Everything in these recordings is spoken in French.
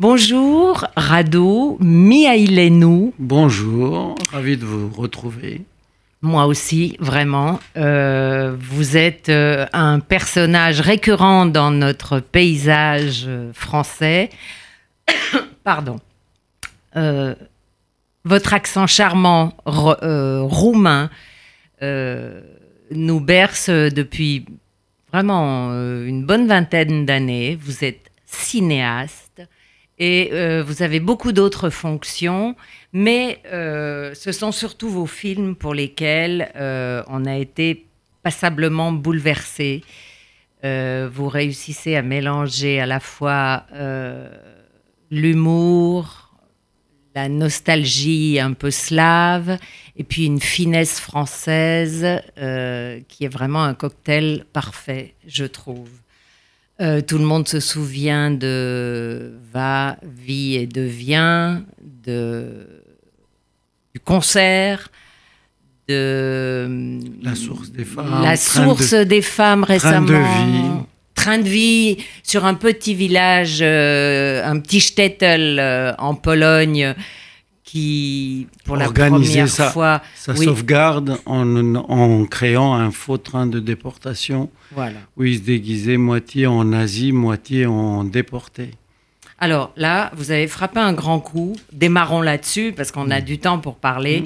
Bonjour, Rado Miailenu. Bonjour, ravi de vous retrouver. Moi aussi, vraiment. Euh, vous êtes euh, un personnage récurrent dans notre paysage euh, français. Pardon. Euh, votre accent charmant ro- roumain nous berce depuis vraiment une bonne vingtaine d'années. Vous êtes cinéaste et euh, vous avez beaucoup d'autres fonctions, mais euh, ce sont surtout vos films pour lesquels euh, on a été passablement bouleversé. Vous réussissez à mélanger à la fois l'humour, la nostalgie un peu slave, et puis une finesse française qui est vraiment un cocktail parfait, je trouve. Euh, tout le monde se souvient de Va, Vie et Devient, de, du concert, de La source des femmes. la train source de- des femmes train récemment. de vie. Train de vie sur un petit village, euh, un petit shtetl euh, en Pologne qui, pour la première ça. fois, Sa oui, sauvegarde en, en créant un faux train de déportation voilà. où ils se déguisaient moitié en nazi, moitié en déporté. Alors là, vous avez frappé un grand coup. Démarrons là-dessus parce qu'on Mm. a du temps pour parler.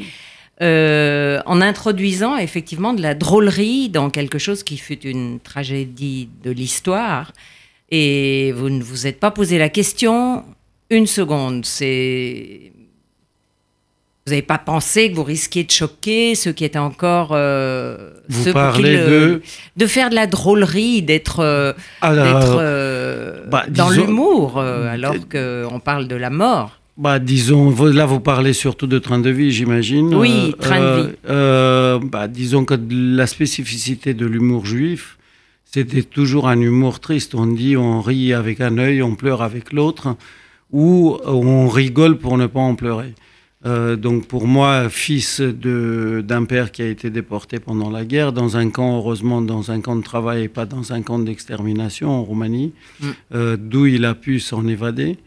Euh, en introduisant effectivement de la drôlerie dans quelque chose qui fut une tragédie de l'histoire. Et vous ne vous êtes pas posé la question une seconde. C'est vous n'avez pas pensé que vous risquiez de choquer ceux qui étaient encore euh, Vous ceux qui de- de faire de la drôlerie, d'être euh, euh, bah, dans l'humour, euh, alors qu'on parle de la mort. Bah, disons, là vous parlez surtout de train de vie, j'imagine. Oui, train de vie. bah, disons que la spécificité de l'humour juif, c'était toujours un humour triste. On dit on rit avec un œil, on pleure avec l'autre, ou on rigole pour ne pas en pleurer. Euh, donc pour moi, fils d'un père qui a été déporté pendant la guerre, dans un camp, heureusement dans un camp de travail et pas dans un camp d'extermination en Roumanie, Mm. euh, d'où il a pu s'en évader.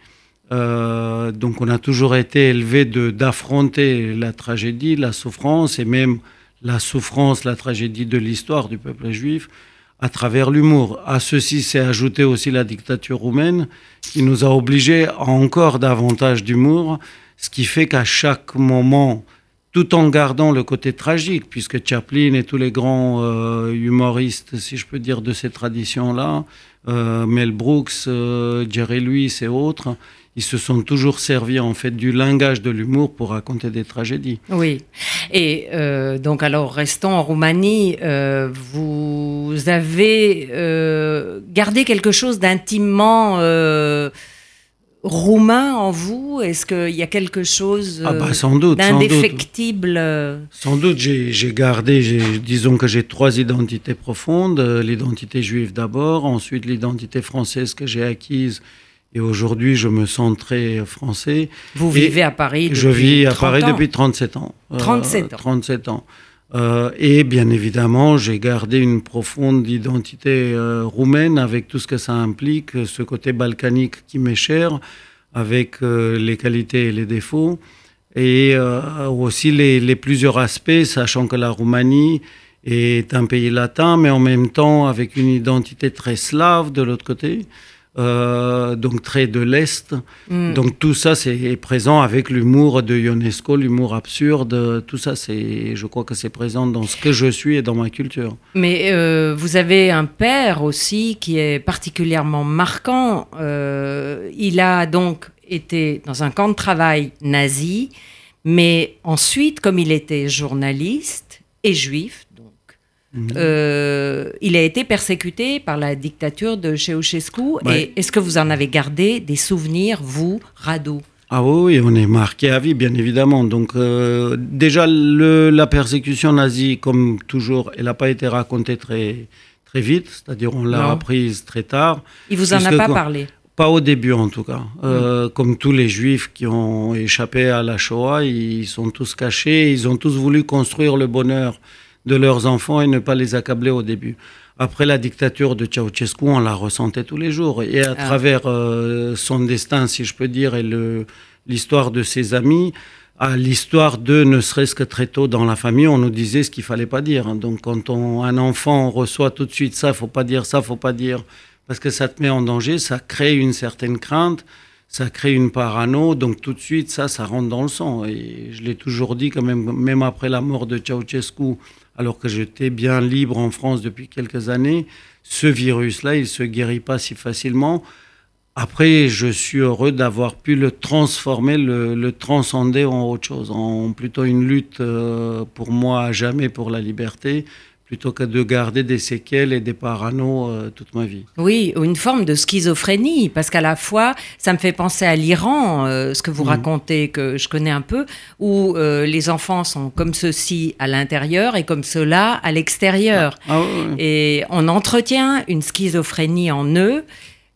Euh, donc on a toujours été élevé d'affronter la tragédie, la souffrance et même la souffrance, la tragédie de l'histoire du peuple juif à travers l'humour. À ceci s'est ajouté aussi la dictature roumaine qui nous a obligés à encore davantage d'humour, ce qui fait qu'à chaque moment, tout en gardant le côté tragique, puisque Chaplin et tous les grands euh, humoristes, si je peux dire, de ces traditions-là, euh, Mel Brooks, euh, Jerry Lewis et autres, ils se sont toujours servis en fait du langage de l'humour pour raconter des tragédies. Oui. Et donc, alors, restons en Roumanie. vous avez gardé quelque chose d'intimement roumain en vous? Est-ce qu'il y a quelque chose Ah bah euh, sans doute, d'indéfectible? Euh, Sans doute, j'ai gardé, disons que j'ai trois identités profondes. Euh, L'identité juive d'abord, ensuite l'identité française que j'ai acquise. Et aujourd'hui, je me sens très français. Vous Et vivez à Paris depuis Je vis à 30 Paris ans. depuis 37 ans. Euh, 37 ans. 37 ans. Euh, et bien évidemment, j'ai gardé une profonde identité euh, roumaine avec tout ce que ça implique, ce côté balkanique qui m'est cher, avec euh, les qualités et les défauts, et aussi les plusieurs aspects, sachant que la Roumanie est un pays latin, mais en même temps avec une identité très slave de l'autre côté. Euh, donc très de l'Est. Mm. Donc tout ça, c'est présent avec l'humour de Ionesco, l'humour absurde. Tout ça, c'est, je crois que c'est présent dans ce que je suis et dans ma culture. Mais euh, vous avez un père aussi qui est particulièrement marquant. Euh, il a donc été dans un camp de travail nazi, mais ensuite, comme il était journaliste et juif, Mhm. euh, il a été persécuté par la dictature de Ceausescu. Ouais. Et est-ce que vous en avez gardé des souvenirs, vous, Rado? Ah oui, on est marqué à vie, bien évidemment. Donc euh, déjà, le- la persécution nazie, comme toujours, elle n'a pas été racontée très, très vite, c'est-à-dire on l'a apprise très tard. Il vous en a pas parlé? Pas au début en tout cas. Euh, Comme tous les juifs qui ont échappé à la Shoah, ils sont tous cachés, ils ont tous voulu construire le bonheur de leurs enfants et ne pas les accabler au début. après la dictature de Ceausescu, on la ressentait tous les jours. Et à ah. travers euh, son destin, si je peux dire, et l'histoire de ses amis, à l'histoire de, ne serait-ce que très tôt dans la famille, on nous disait ce qu'il fallait pas dire. Donc quand on, un enfant reçoit tout de suite ça, faut pas dire ça, faut pas dire, parce que ça te met en danger, ça crée une certaine crainte, ça crée une parano, donc tout de suite ça, ça rentre dans le sang. Et je l'ai toujours dit quand même, même après la mort de Ceausescu, alors que j'étais bien libre en France depuis quelques années, ce virus-là, il ne se guérit pas si facilement. Après, je suis heureux d'avoir pu le transformer, le, transcender en autre chose, en plutôt une lutte euh, pour moi à jamais pour la liberté, plutôt que de garder des séquelles et des parano euh, toute ma vie. Oui, une forme de schizophrénie, parce qu'à la fois, ça me fait penser à l'Iran, euh, ce que vous mm. racontez, que je connais un peu, où euh, les enfants sont comme ceci à l'intérieur et comme cela à l'extérieur. Ah, et on entretient une schizophrénie en eux.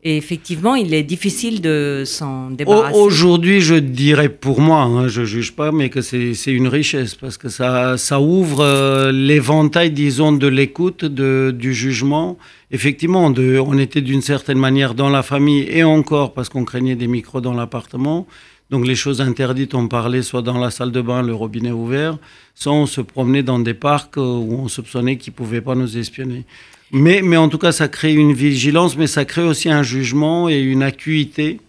Et effectivement, il est difficile de s'en débarrasser. Aujourd'hui, je dirais pour moi, hein, je ne juge pas, mais que c'est une richesse parce que ça, ça ouvre euh, l'éventail, disons, de l'écoute, du jugement. Effectivement, de, on était d'une certaine manière dans la famille et encore parce qu'on craignait des micros dans l'appartement. Donc les choses interdites, on parlait soit dans la salle de bain, le robinet ouvert, soit on se promenait dans des parcs euh, où on soupçonnait qu'ils ne pouvaient pas nous espionner. Mais, mais en tout cas, ça crée une vigilance, mais ça crée aussi un jugement et une acuité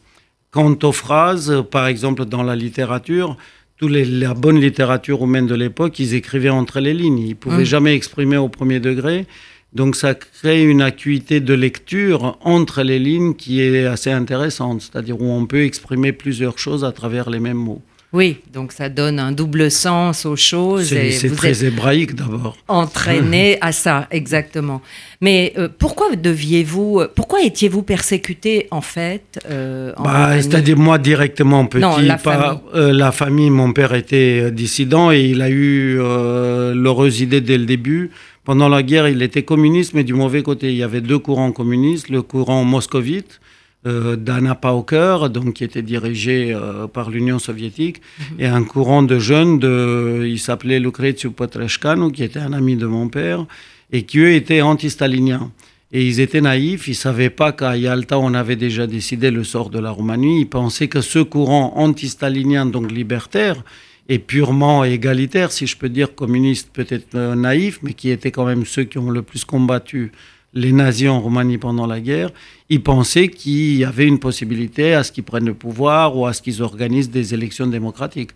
quant aux phrases. Par exemple, dans la littérature, toute la bonne littérature humaine de l'époque, ils écrivaient entre les lignes. Ils ne pouvaient mmh. jamais exprimer au premier degré. Donc ça crée une acuité de lecture entre les lignes qui est assez intéressante, c'est-à-dire où on peut exprimer plusieurs choses à travers les mêmes mots. Oui, donc ça donne un double sens aux choses. C'est très hébraïque d'abord. Entraîné à ça, exactement. Mais euh, pourquoi deviez-vous, euh, pourquoi étiez-vous persécuté en fait euh, bah, C'est-à-dire moi directement petit, non, la, famille. la famille. Mon père était dissident et il a eu l'heureuse idée dès le début. Pendant la guerre, il était communiste, mais du mauvais côté. Il y avait deux courants communistes, le courant moscovite euh, d'Anna Pauker, donc qui était dirigé euh, par l'Union soviétique, mhm. et un courant de jeunes, de, il s'appelait Lucrezio Potreshkanu, qui était un ami de mon père, et qui eux étaient anti-staliniens. Et ils étaient naïfs, ils ne savaient pas qu'à Yalta, on avait déjà décidé le sort de la Roumanie. Ils pensaient que ce courant anti-stalinien, donc libertaire, et purement égalitaire, si je peux dire communiste, peut-être euh, naïf, mais qui étaient quand même ceux qui ont le plus combattu les nazis en Roumanie pendant la guerre, ils pensaient qu'il y avait une possibilité à ce qu'ils prennent le pouvoir ou à ce qu'ils organisent des élections démocratiques.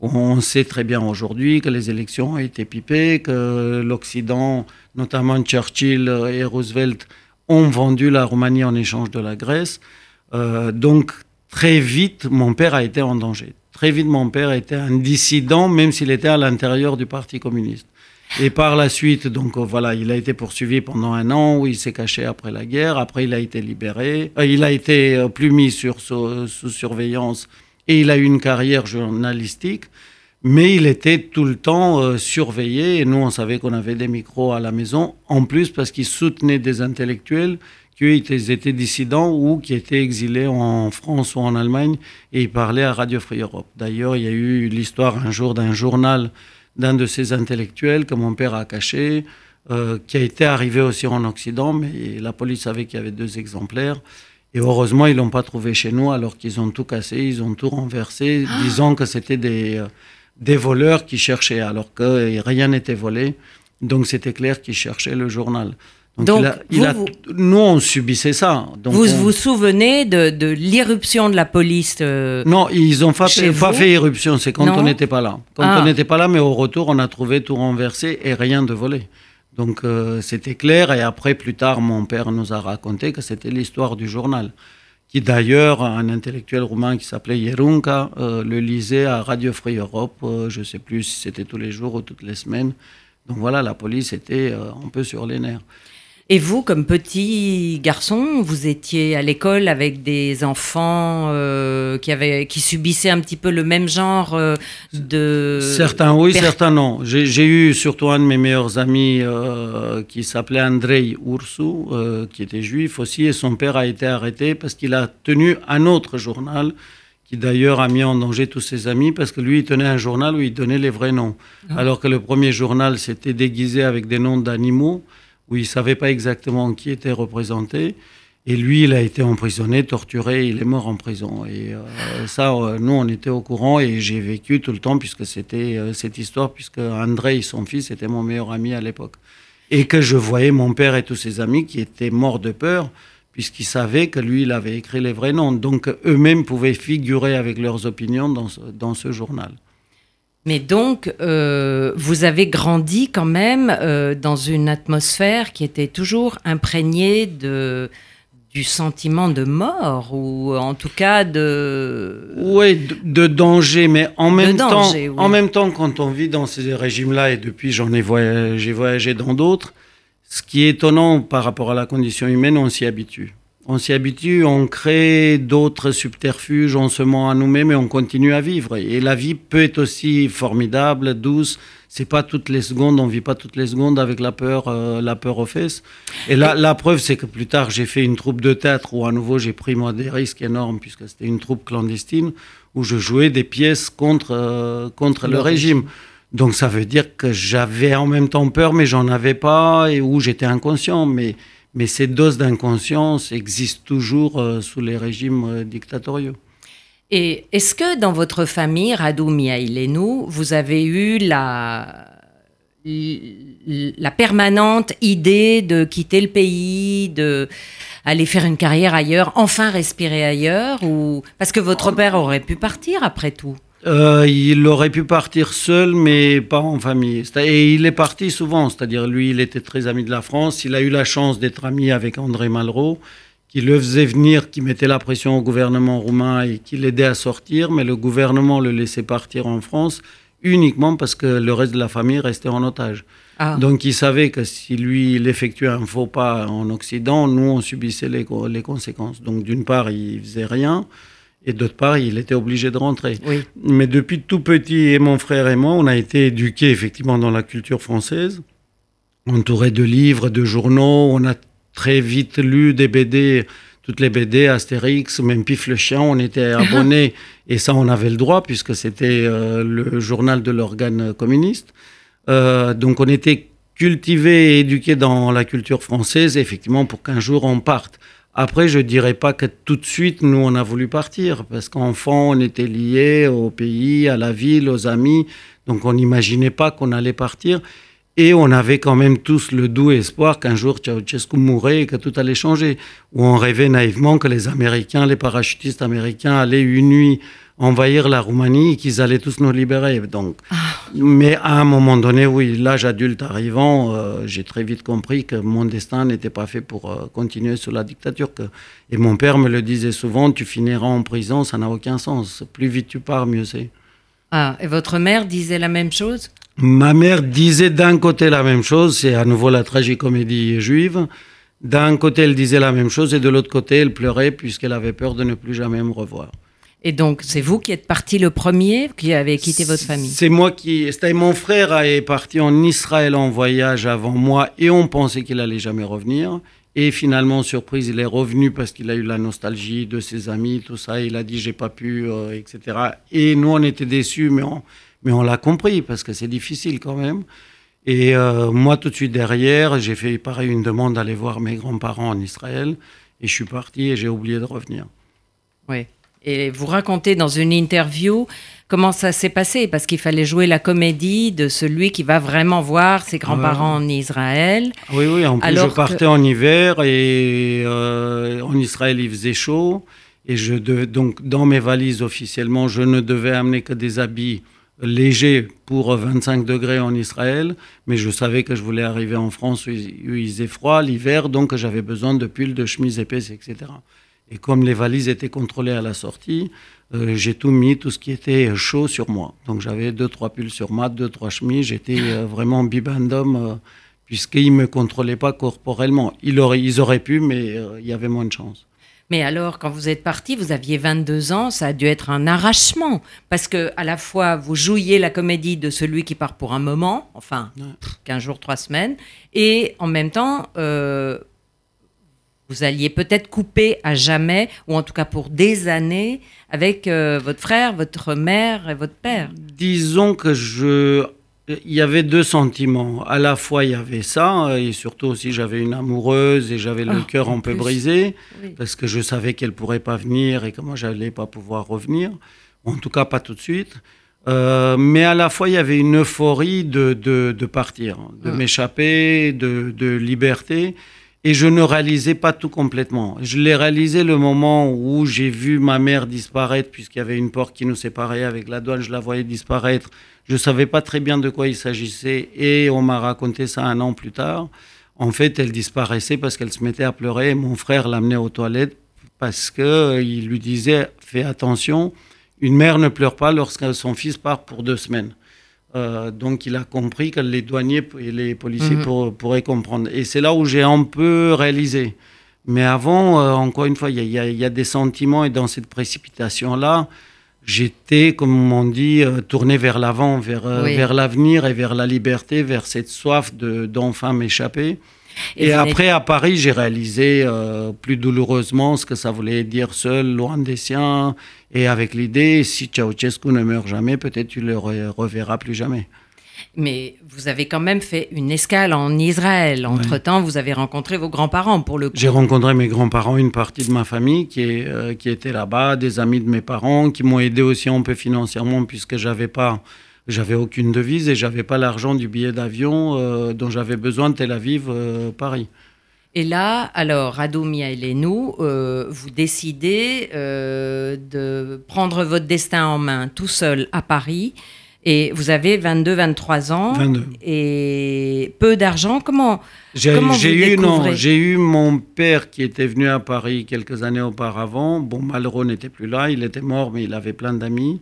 On sait très bien aujourd'hui que les élections ont été pipées, que l'Occident, notamment Churchill et Roosevelt, ont vendu la Roumanie en échange de la Grèce. Euh, donc très vite, mon père a été en danger. Très vite, mon père était un dissident, même s'il était à l'intérieur du Parti communiste. Et par la suite, donc euh, voilà, il a été poursuivi pendant un an où il s'est caché après la guerre. Après, il a été libéré. Euh, il a été euh, plus mis sur, sous, surveillance et il a eu une carrière journalistique. Mais il était tout le temps surveillé et nous, on savait qu'on avait des micros à la maison. En plus, parce qu'il soutenait des intellectuels qui étaient dissidents ou qui étaient exilés en France ou en Allemagne et il parlait à Radio Free Europe. D'ailleurs, il y a eu l'histoire un jour d'un journal d'un de ces intellectuels que mon père a caché, euh, qui a été arrivé aussi en Occident, mais la police savait qu'il y avait deux exemplaires. Et heureusement, ils l'ont pas trouvé chez nous, alors qu'ils ont tout cassé, ils ont tout renversé, ah. disant que c'était des, euh, des voleurs qui cherchaient, alors que rien n'était volé. Donc c'était clair qu'ils cherchaient le journal. Donc, nous, on subissait ça. vous vous souvenez de, l'irruption de la police euh, Non, ils n'ont pas, fait, pas fait irruption, c'est quand on n'était pas là. Quand on ah. n'était pas là, mais au retour, on a trouvé tout renversé et rien de volé. Donc euh, c'était clair, et après, plus tard, mon père nous a raconté que c'était l'histoire du journal, qui d'ailleurs, un intellectuel roumain qui s'appelait Yerunka, euh, le lisait à Radio Free Europe, je ne sais plus si c'était tous les jours ou toutes les semaines. Donc voilà, la police était un peu sur les nerfs. Et vous, comme petit garçon, vous étiez à l'école avec des enfants euh, qui, avaient, qui subissaient un petit peu le même genre euh, de... Certains oui, certains non. J'ai eu surtout un de mes meilleurs amis euh, qui s'appelait Andrei Ursu, qui était juif aussi, et son père a été arrêté parce qu'il a tenu un autre journal qui d'ailleurs a mis en danger tous ses amis parce que lui, il tenait un journal où il donnait les vrais noms. Ah. Alors que le premier journal s'était déguisé avec des noms d'animaux où il ne savait pas exactement qui était représenté. Et lui, il a été emprisonné, torturé, il est mort en prison. Et euh, ça, euh, nous, on était au courant et j'ai vécu tout le temps, puisque c'était euh, cette histoire, puisque André, son fils, était mon meilleur ami à l'époque. Et que je voyais mon père et tous ses amis qui étaient morts de peur, puisqu'ils savaient que lui, il avait écrit les vrais noms. Donc eux-mêmes pouvaient figurer avec leurs opinions dans ce, dans ce journal. Mais donc, euh, vous avez grandi quand même euh, dans une atmosphère qui était toujours imprégnée de, du sentiment de mort, ou en tout cas de... Oui, de, de danger, mais en même, temps, oui. en même temps, quand on vit dans ces régimes-là, et depuis j'en ai voyagé, voyagé dans d'autres, ce qui est étonnant par rapport à la condition humaine, on s'y habitue. On s'y habitue, on crée d'autres subterfuges, on se ment à nous-mêmes et on continue à vivre. Et la vie peut être aussi formidable, douce. C'est pas toutes les secondes, on vit pas toutes les secondes avec la peur, euh, la peur aux fesses. Et la, la preuve, c'est que plus tard, j'ai fait une troupe de théâtre où à nouveau j'ai pris moi des risques énormes puisque c'était une troupe clandestine où je jouais des pièces contre euh, contre le, le régime. Donc ça veut dire que j'avais en même temps peur, mais j'en avais pas, et où j'étais inconscient. Mais, mais ces doses d'inconscience existent toujours euh, sous les régimes euh, dictatoriaux. Et est-ce que dans votre famille, Radou Miaïlenou, vous avez eu la, la permanente idée de quitter le pays, de aller faire une carrière ailleurs, enfin respirer ailleurs ou... Parce que votre père aurait pu partir après tout? Euh, il aurait pu partir seul, mais pas en famille. Et il est parti souvent, c'est-à-dire lui, il était très ami de la France. Il a eu la chance d'être ami avec André Malraux, qui le faisait venir, qui mettait la pression au gouvernement roumain et qui l'aidait à sortir, mais le gouvernement le laissait partir en France uniquement parce que le reste de la famille restait en otage. Ah. Donc il savait que si lui, il effectuait un faux pas en Occident, nous, on subissait les, les conséquences. Donc d'une part, il faisait rien. Et d'autre part, il était obligé de rentrer. Oui. Mais depuis tout petit, et mon frère et moi, on a été éduqués effectivement dans la culture française, entourés de livres, de journaux. On a très vite lu des BD, toutes les BD, Astérix, même Pif le chien, on était abonnés. et ça, on avait le droit, puisque c'était euh, le journal de l'organe communiste. Euh, donc on était cultivés et éduqués dans la culture française, effectivement, pour qu'un jour on parte. Après, je dirais pas que tout de suite, nous, on a voulu partir, parce qu'enfant, on était liés au pays, à la ville, aux amis, donc on n'imaginait pas qu'on allait partir. Et on avait quand même tous le doux espoir qu'un jour Ceausescu mourrait et que tout allait changer. Ou on rêvait naïvement que les Américains, les parachutistes américains allaient une nuit envahir la Roumanie et qu'ils allaient tous nous libérer. Donc, ah. Mais à un moment donné, oui, l'âge adulte arrivant, euh, j'ai très vite compris que mon destin n'était pas fait pour euh, continuer sous la dictature. Que... Et mon père me le disait souvent, tu finiras en prison, ça n'a aucun sens. Plus vite tu pars, mieux c'est. Ah, et votre mère disait la même chose? Ma mère disait d'un côté la même chose, c'est à nouveau la tragicomédie juive. D'un côté, elle disait la même chose et de l'autre côté, elle pleurait puisqu'elle avait peur de ne plus jamais me revoir. Et donc, c'est vous qui êtes parti le premier, qui avez quitté votre famille C'est moi qui. C'était mon frère est parti en Israël en voyage avant moi et on pensait qu'il allait jamais revenir. Et finalement, surprise, il est revenu parce qu'il a eu la nostalgie de ses amis, tout ça. Il a dit j'ai pas pu, euh, etc. Et nous, on était déçus, mais on, mais on l'a compris parce que c'est difficile quand même. Et euh, moi, tout de suite derrière, j'ai fait pareil une demande d'aller voir mes grands-parents en Israël. Et je suis parti et j'ai oublié de revenir. Oui. Et vous racontez dans une interview comment ça s'est passé, parce qu'il fallait jouer la comédie de celui qui va vraiment voir ses grands-parents ouais. en Israël. Oui, oui, en plus Alors je partais que... en hiver et euh, en Israël il faisait chaud. Et je devais, donc dans mes valises officiellement, je ne devais amener que des habits légers pour 25 degrés en Israël, mais je savais que je voulais arriver en France où il faisait froid l'hiver, donc j'avais besoin de pulls, de chemises épaisses, etc. Et comme les valises étaient contrôlées à la sortie, euh, j'ai tout mis, tout ce qui était chaud sur moi. Donc j'avais deux, trois pulls sur moi, deux, trois chemises. J'étais euh, vraiment bibendum, euh, puisqu'ils ne me contrôlaient pas corporellement. Ils auraient, ils auraient pu, mais il y avait moins de chance. Mais alors, quand vous êtes parti, vous aviez 22 ans, ça a dû être un arrachement. Parce que à la fois, vous jouiez la comédie de celui qui part pour un moment, enfin, ouais. 15 jours, 3 semaines, et en même temps, euh, vous alliez peut-être couper à jamais, ou en tout cas pour des années, avec euh, votre frère, votre mère et votre père. Disons que je, il y avait deux sentiments. À la fois, il y avait ça, et surtout aussi, j'avais une amoureuse et j'avais le Ah, cœur un peu plus. brisé Oui. parce que je savais qu'elle pourrait pas venir et que moi, j'allais pas pouvoir revenir. En tout cas, pas tout de suite. Euh, mais à la fois, il y avait une euphorie de, de, de partir, de Mm. m'échapper, de, de liberté. Et je ne réalisais pas tout complètement. Je l'ai réalisé le moment où j'ai vu ma mère disparaître, puisqu'il y avait une porte qui nous séparait avec la douane, je la voyais disparaître. Je ne savais pas très bien de quoi il s'agissait et on m'a raconté ça un an plus tard. En fait, elle disparaissait parce qu'elle se mettait à pleurer. Mon frère l'amenait aux toilettes parce qu'il lui disait Fais attention, une mère ne pleure pas lorsque son fils part pour deux semaines. Euh, donc il a compris que les douaniers et les policiers Mhm. pour- pourraient comprendre. Et c'est là où j'ai un peu réalisé. Mais avant, euh, encore une fois, il y, y y a des sentiments et dans cette précipitation-là, j'étais, comme on dit, euh, tourné vers l'avant, vers, euh, Oui. vers l'avenir et vers la liberté, vers cette soif de- d'enfin m'échapper. Et après, à Paris, j'ai réalisé euh, plus douloureusement ce que ça voulait dire seul, loin des siens, et avec l'idée, si Ceausescu ne meurt jamais, peut-être tu le re- reverras plus jamais. Mais vous avez quand même fait une escale en Israël. Entre-temps, vous avez rencontré vos grands-parents pour le coup. J'ai rencontré mes grands-parents, une partie de ma famille qui, est, euh, qui était là-bas, des amis de mes parents, qui m'ont aidé aussi un peu financièrement, puisque j'avais pas... J'avais aucune devise et j'avais pas l'argent du billet d'avion euh, dont j'avais besoin de Tel Aviv, euh, Paris. Et là, alors, Rado Mihailenu, euh, vous décidez de prendre votre destin en main tout seul à Paris. Et vous avez 22-23 ans. 22. Et peu d'argent. Comment J'ai eu, non, j'ai eu mon père qui était venu à Paris quelques années auparavant. Bon, Malraux n'était plus là, il était mort, mais il avait plein d'amis.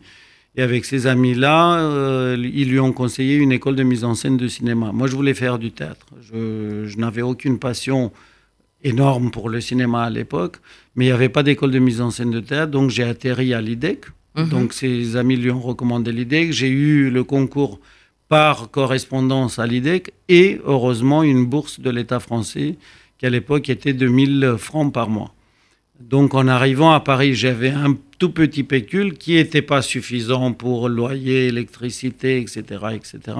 Et avec ces amis-là, euh, ils lui ont conseillé une école de mise en scène de cinéma. Moi, je voulais faire du théâtre. Je, je n'avais aucune passion énorme pour le cinéma à l'époque, mais il n'y avait pas d'école de mise en scène de théâtre, donc j'ai atterri à l'IDEC. Mhm. Donc ses amis lui ont recommandé l'IDEC. J'ai eu le concours par correspondance à l'IDEC et heureusement une bourse de l'État français qui à l'époque était de 1000 francs par mois. Donc en arrivant à Paris, j'avais un tout petit pécule qui n'était pas suffisant pour loyer, électricité, etc. etc.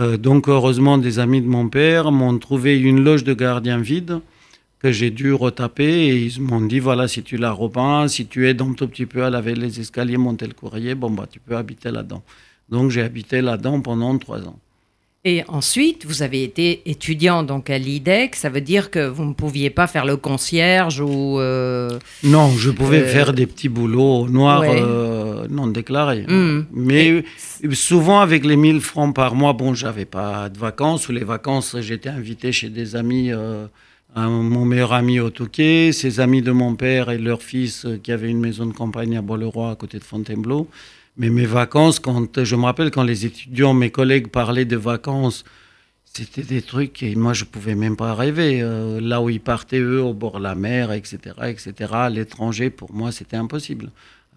Euh, donc heureusement, des amis de mon père m'ont trouvé une loge de gardien vide que j'ai dû retaper et ils m'ont dit voilà si tu la repeins, si tu aides un tout petit peu à laver les escaliers, monter le courrier, bon bah tu peux habiter là-dedans. Donc j'ai habité là-dedans pendant trois ans. Et ensuite, vous avez été étudiant donc à l'IDEC. Ça veut dire que vous ne pouviez pas faire le concierge ou. euh, Non, je pouvais Euh, faire des petits boulots au noir ouais. euh, non déclarés. Hmm. Mais souvent avec les 1000 francs par mois, bon, j'avais pas de vacances ou les vacances, j'étais invité chez des amis. mon meilleur ami au Touquet, ses amis de mon père et leur fils qui avaient une maison de campagne à Bois-le-Roi à côté de Fontainebleau. Mais mes vacances, quand je me rappelle quand les étudiants, mes collègues parlaient de vacances, c'était des trucs et moi je pouvais même pas rêver. Euh, là où ils partaient eux au bord de la mer, etc., etc. L'étranger, pour moi c'était impossible.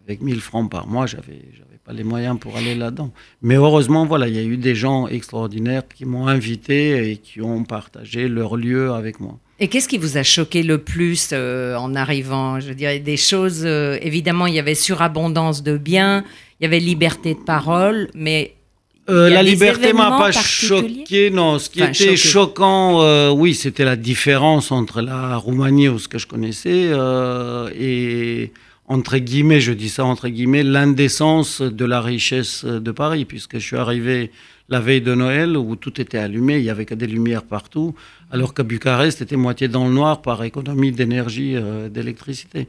Avec 1000 francs par mois, j'avais j'avais pas les moyens pour aller là-dedans. Mais heureusement, voilà, il y a eu des gens extraordinaires qui m'ont invité et qui ont partagé leur lieu avec moi. Et qu'est-ce qui vous a choqué le plus euh, en arrivant? Je dirais des choses. euh, évidemment, il y avait surabondance de biens, il y avait liberté de parole, mais Euh, la liberté m'a pas choqué, non. Ce qui Enfin, était choqué. choquant, euh, oui, c'était la différence entre la Roumanie ou ce que je connaissais euh, et entre guillemets, je dis ça entre guillemets, l'indécence de la richesse de Paris, puisque je suis arrivé la veille de Noël où tout était allumé, il y avait que des lumières partout, alors qu'à Bucarest, c'était moitié dans le noir par économie d'énergie, euh, d'électricité.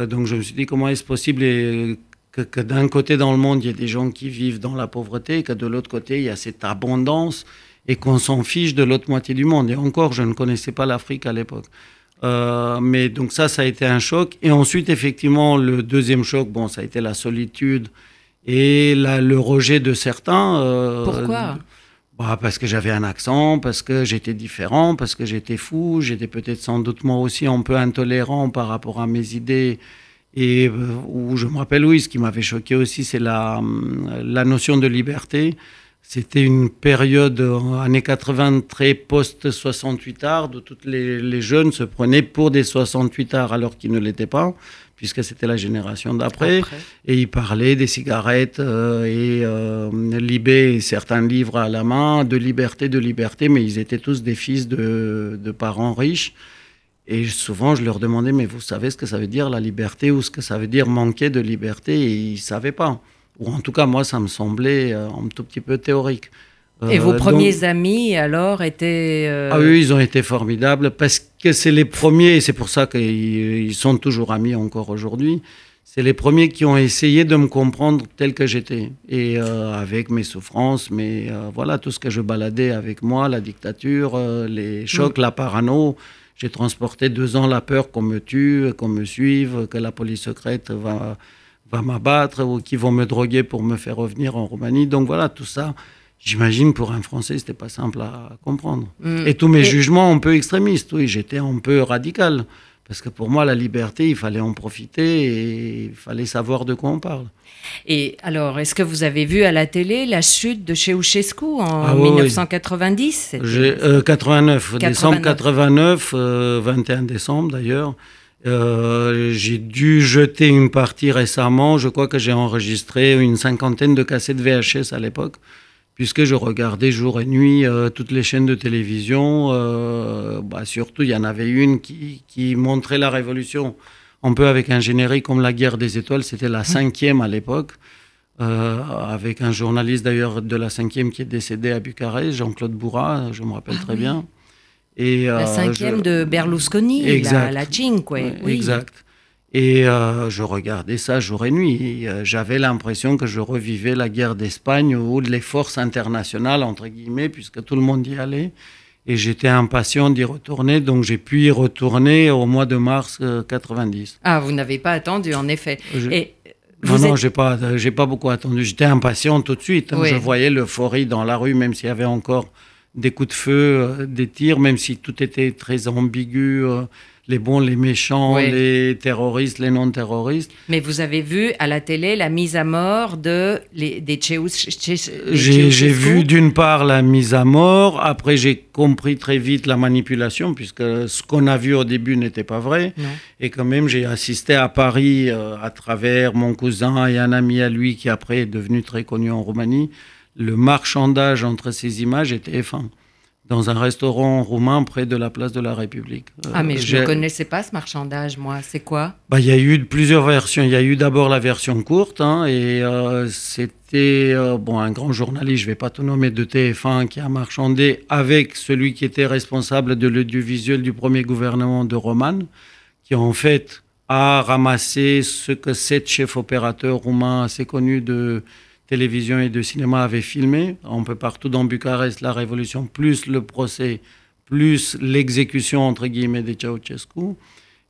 Euh, donc je me suis dit comment est-ce possible que, que d'un côté dans le monde, il y a des gens qui vivent dans la pauvreté, et que de l'autre côté, il y a cette abondance et qu'on s'en fiche de l'autre moitié du monde. Et encore, je ne connaissais pas l'Afrique à l'époque. Euh, mais donc ça, ça a été un choc. Et ensuite, effectivement, le deuxième choc, bon, ça a été la solitude et la- le rejet de certains. euh, Pourquoi? Bah, Parce que j'avais un accent, parce que j'étais différent, parce que j'étais fou, j'étais peut-être sans doute moi aussi un peu intolérant par rapport à mes idées. Et euh, où je me rappelle, oui, ce qui m'avait choqué aussi, c'est la, hum, la notion de liberté. C'était une période, euh, années 80, très post-68 arts, où tous les, les jeunes se prenaient pour des 68 arts alors qu'ils ne l'étaient pas, puisque c'était la génération d'après. Et il parlait des cigarettes euh, et euh, Libé, certains livres à la main, de liberté, de liberté, mais ils étaient tous des fils de, de parents riches. Et souvent, je leur demandais, mais vous savez ce que ça veut dire la liberté ou ce que ça veut dire manquer de liberté Et ils ne savaient pas. Ou en tout cas, moi, ça me semblait euh, un tout petit peu théorique. Et vos premiers amis, alors, étaient... Ah oui, ils ont été formidables parce que c'est les premiers, et c'est pour ça qu'ils sont toujours amis encore aujourd'hui, c'est les premiers qui ont essayé de me comprendre tel que j'étais, et euh, avec mes souffrances, mais euh, voilà, tout ce que je baladais avec moi, la dictature, euh, les chocs, la parano. J'ai transporté deux ans la peur qu'on me tue, qu'on me suive, que la police secrète va, va m'abattre ou qu'ils vont me droguer pour me faire revenir en Roumanie. Donc voilà, tout ça, J'imagine pour un Français, c'était pas simple à comprendre. Mm. Et tous mes jugements un peu extrémistes, oui, j'étais un peu radical. Parce que pour moi, la liberté, il fallait en profiter et il fallait savoir de quoi on parle. Et alors, est-ce que vous avez vu à la télé la chute de Ceausescu en 1990 ah 89, euh, décembre 89, 21 euh, décembre d'ailleurs. Euh, j'ai dû jeter une partie récemment. Je crois que j'ai enregistré une cinquantaine de cassettes VHS à l'époque puisque je regardais jour et nuit euh, toutes les chaînes de télévision. Euh, bah, surtout, il y en avait une qui, qui, montrait la révolution, un peu avec un générique comme La guerre des étoiles. C'était la cinquième à l'époque, avec un journaliste d'ailleurs de la cinquième qui est décédé à Bucarest, Jean-Claude Bourrat, je me rappelle ah très bien. Et, la cinquième de Berlusconi, exact. la, la Cinque. Oui. Exact. Et euh, je regardais ça jour et nuit. Euh, j'avais l'impression que je revivais la guerre d'Espagne ou les forces internationales, entre guillemets, puisque tout le monde y allait. Et j'étais impatient d'y retourner, donc j'ai pu y retourner au mois de mars 90. Euh, ah, vous n'avez pas attendu, en effet. Et non, non, j'ai pas, j'ai pas beaucoup attendu. J'étais impatient tout de suite. Hein. Je voyais l'euphorie dans la rue, même s'il y avait encore des coups de feu, des tirs, même si tout était très ambigu les bons, les méchants, les terroristes, les non-terroristes. Mais vous avez vu à la télé la mise à mort de les, des J'ai vu d'une part la mise à mort, après j'ai compris très vite la manipulation, puisque ce qu'on a vu au début n'était pas vrai. Et quand même, j'ai assisté à Paris euh, à travers mon cousin et un ami à lui qui après est devenu très connu en Roumanie. Le marchandage entre ces images était effrayant dans un restaurant roumain près de la place de la République. ah, mais je ne connaissais pas ce marchandage, moi. C'est quoi? Bah, Il y a eu plusieurs versions. Il y a eu d'abord la version courte, hein, et euh, c'était euh, bon, un grand journaliste, je ne vais pas tout nommer, de TF1, qui a marchandé avec celui qui était responsable de l'audiovisuel du premier gouvernement de Roman, qui en fait a ramassé ce que sept chefs opérateurs roumains assez connus de télévision et de cinéma avaient filmé, un peu partout dans Bucarest, la révolution, plus le procès, plus l'exécution, entre guillemets, de Ceausescu.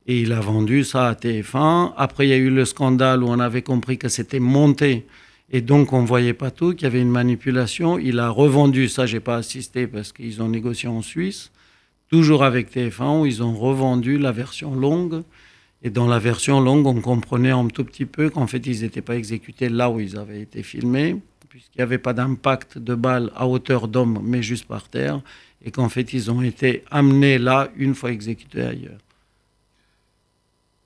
Et il a vendu ça à TF1. Après, il y a eu le scandale où on avait compris que c'était monté. Et donc, on ne voyait pas tout, qu'il y avait une manipulation. Il a revendu, ça, j'ai pas assisté parce qu'ils ont négocié en Suisse, toujours avec TF1, où ils ont revendu la version longue. Et dans la version longue, on comprenait un tout petit peu qu'en fait, ils n'étaient pas exécutés là où ils avaient été filmés, puisqu'il n'y avait pas d'impact de balle à hauteur d'homme, mais juste par terre, et qu'en fait, ils ont été amenés là une fois exécutés ailleurs.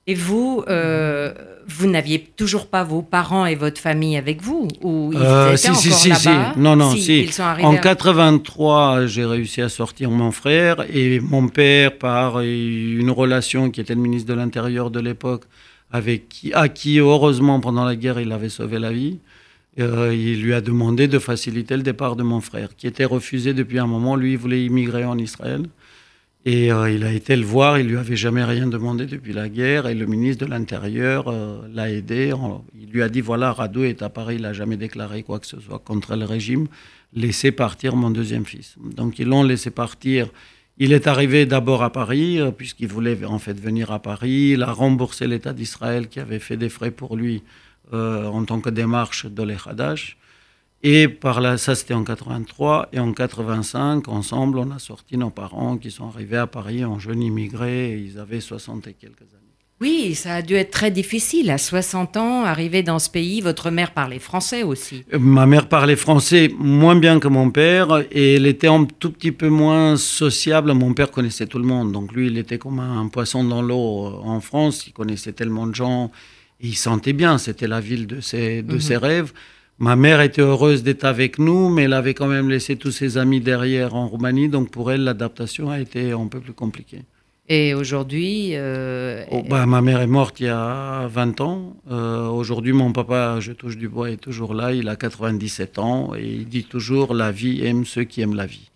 Et vous, euh, vous n'aviez toujours pas vos parents et votre famille avec vous ou ils euh, étaient si, encore si, si, Non, non, si. Ils sont en 83, j'ai réussi à sortir mon frère et mon père, par une relation qui était le ministre de l'Intérieur de l'époque, avec qui, à qui, heureusement, pendant la guerre, il avait sauvé la vie. Euh, il lui a demandé de faciliter le départ de mon frère, qui était refusé depuis un moment. Lui, il voulait immigrer en Israël. Et euh, il a été le voir, il lui avait jamais rien demandé depuis la guerre, et le ministre de l'Intérieur euh, l'a aidé. il lui a dit voilà, Radou est à Paris, il n'a jamais déclaré quoi que ce soit contre le régime. Laissez partir mon deuxième fils. Donc ils l'ont laissé partir. Il est arrivé d'abord à Paris, euh, puisqu'il voulait en fait venir à Paris. Il a remboursé l'État d'Israël qui avait fait des frais pour lui en tant que démarche de l'Echadash. Et par là, ça c'était en 83. Et en 85, ensemble, on a sorti nos parents qui sont arrivés à Paris en jeunes immigrés. ils avaient 60 et quelques années. Oui, ça a dû être très difficile. À 60 ans, arriver dans ce pays, votre mère parlait français aussi. Euh, ma mère parlait français moins bien que mon père et elle était un tout petit peu moins sociable. Mon père connaissait tout le monde, donc lui, il était comme un poisson dans l'eau euh, en France. Il connaissait tellement de gens et il sentait bien. C'était la ville de ses, de ses mhm. rêves. Ma mère était heureuse d'être avec nous, mais elle avait quand même laissé tous ses amis derrière en Roumanie, donc pour elle, l'adaptation a été un peu plus compliquée. Et aujourd'hui euh, oh, bah, Ma mère est morte il y a 20 ans. Euh, aujourd'hui, mon papa, je touche du bois, est toujours là. Il a 97 ans et il dit toujours La vie aime ceux qui aiment la vie.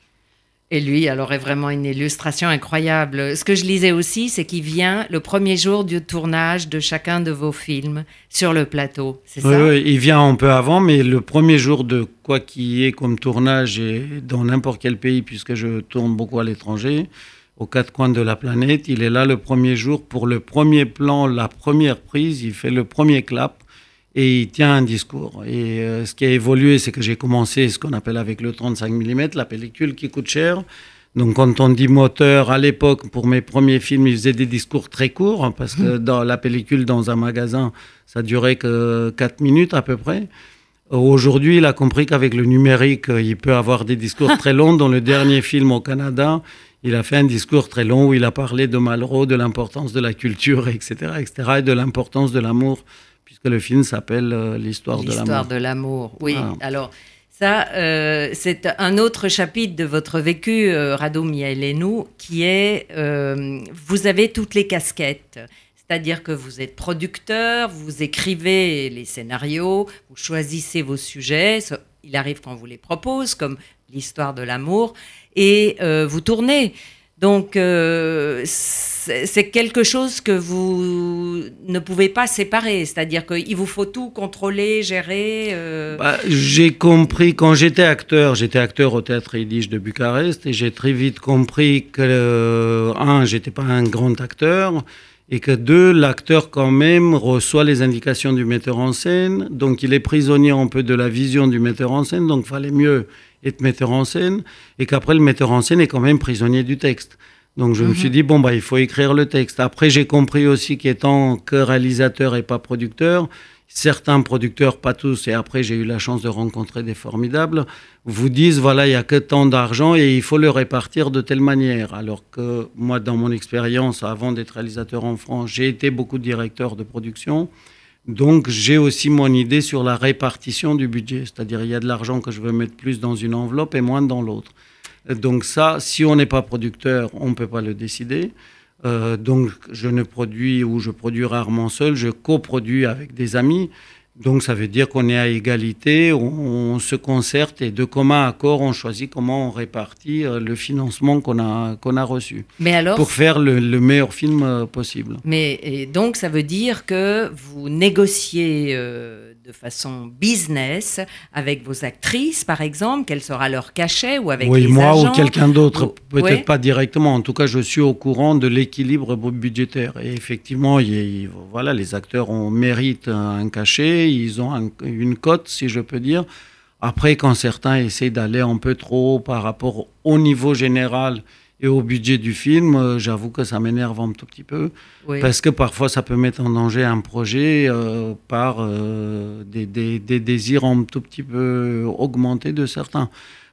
Et lui, alors, est vraiment une illustration incroyable. Ce que je lisais aussi, c'est qu'il vient le premier jour du tournage de chacun de vos films sur le plateau. C'est ça? Oui, il vient un peu avant, mais le premier jour de quoi qu'il y ait comme tournage, et dans n'importe quel pays, puisque je tourne beaucoup à l'étranger, aux quatre coins de la planète. Il est là le premier jour pour le premier plan, la première prise. Il fait le premier clap et il tient un discours. Et euh, ce qui a évolué, c'est que j'ai commencé ce qu'on appelle avec le 35 mm, la pellicule qui coûte cher. Donc quand on dit moteur, à l'époque, pour mes premiers films, il faisait des discours très courts, hein, parce que mmh. dans la pellicule, dans un magasin, ça durait que 4 minutes à peu près. Aujourd'hui, il a compris qu'avec le numérique, il peut avoir des discours très longs. Dans le dernier film au Canada, il a fait un discours très long où il a parlé de Malraux, de l'importance de la culture, etc., etc., et de l'importance de l'amour, puisque le film s'appelle euh, L'histoire de l'amour. L'histoire de l'amour, oui. Alors, ça, euh, c'est un autre chapitre de votre vécu, euh, Rado Miailenu, qui est, euh, vous avez toutes les casquettes. C'est-à-dire que vous êtes producteur, vous écrivez les scénarios, vous choisissez vos sujets, il arrive qu'on vous les propose, comme l'histoire de l'amour, et vous tournez. Donc, euh, c'est quelque chose que vous ne pouvez pas séparer. C'est-à-dire qu'il vous faut tout contrôler, gérer. Euh. Bah, j'ai compris, quand j'étais acteur, j'étais acteur au théâtre Yiddish de Bucarest, et j'ai très vite compris que, un, j'étais pas un grand acteur, et que deux, l'acteur quand même reçoit les indications du metteur en scène, donc il est prisonnier un peu de la vision du metteur en scène, donc fallait mieux être metteur en scène, et qu'après le metteur en scène est quand même prisonnier du texte. Donc je me suis mhm. dit, bon, bah, il faut écrire le texte. Après, j'ai compris aussi qu'étant que réalisateur et pas producteur, certains producteurs, pas tous, et après j'ai eu la chance de rencontrer des formidables, vous disent, voilà, il n'y a que tant d'argent et il faut le répartir de telle manière. Alors que moi, dans mon expérience, avant d'être réalisateur en France, j'ai été beaucoup directeur de production. Donc j'ai aussi mon idée sur la répartition du budget, c'est-à-dire il y a de l'argent que je veux mettre plus dans une enveloppe et moins dans l'autre. Donc ça, si on n'est pas producteur, on ne peut pas le décider. Euh, donc je ne produis ou je produis rarement seul, je coproduis avec des amis. Donc ça veut dire qu'on est à égalité, on, se concerte et de commun accord, on choisit comment on répartit euh, le financement qu'on a, qu'on a reçu Mais alors, pour faire le, meilleur film euh, possible. Mais donc ça veut dire que vous négociez de façon business avec vos actrices, par exemple Quel sera leur cachet ou avec oui, moi ou quelqu'un d'autre, peut-être pas directement. En tout cas, je suis au courant de l'équilibre budgétaire. Et effectivement, voilà, les acteurs ont, méritent un cachet, ils ont une cote, si je peux dire. Après, quand certains essaient d'aller un peu trop par rapport au niveau général, et au budget du film, euh, j'avoue que ça m'énerve un tout petit peu. Parce que parfois, ça peut mettre en danger un projet euh, par euh, des, des, des, désirs un tout petit peu augmentés de certains.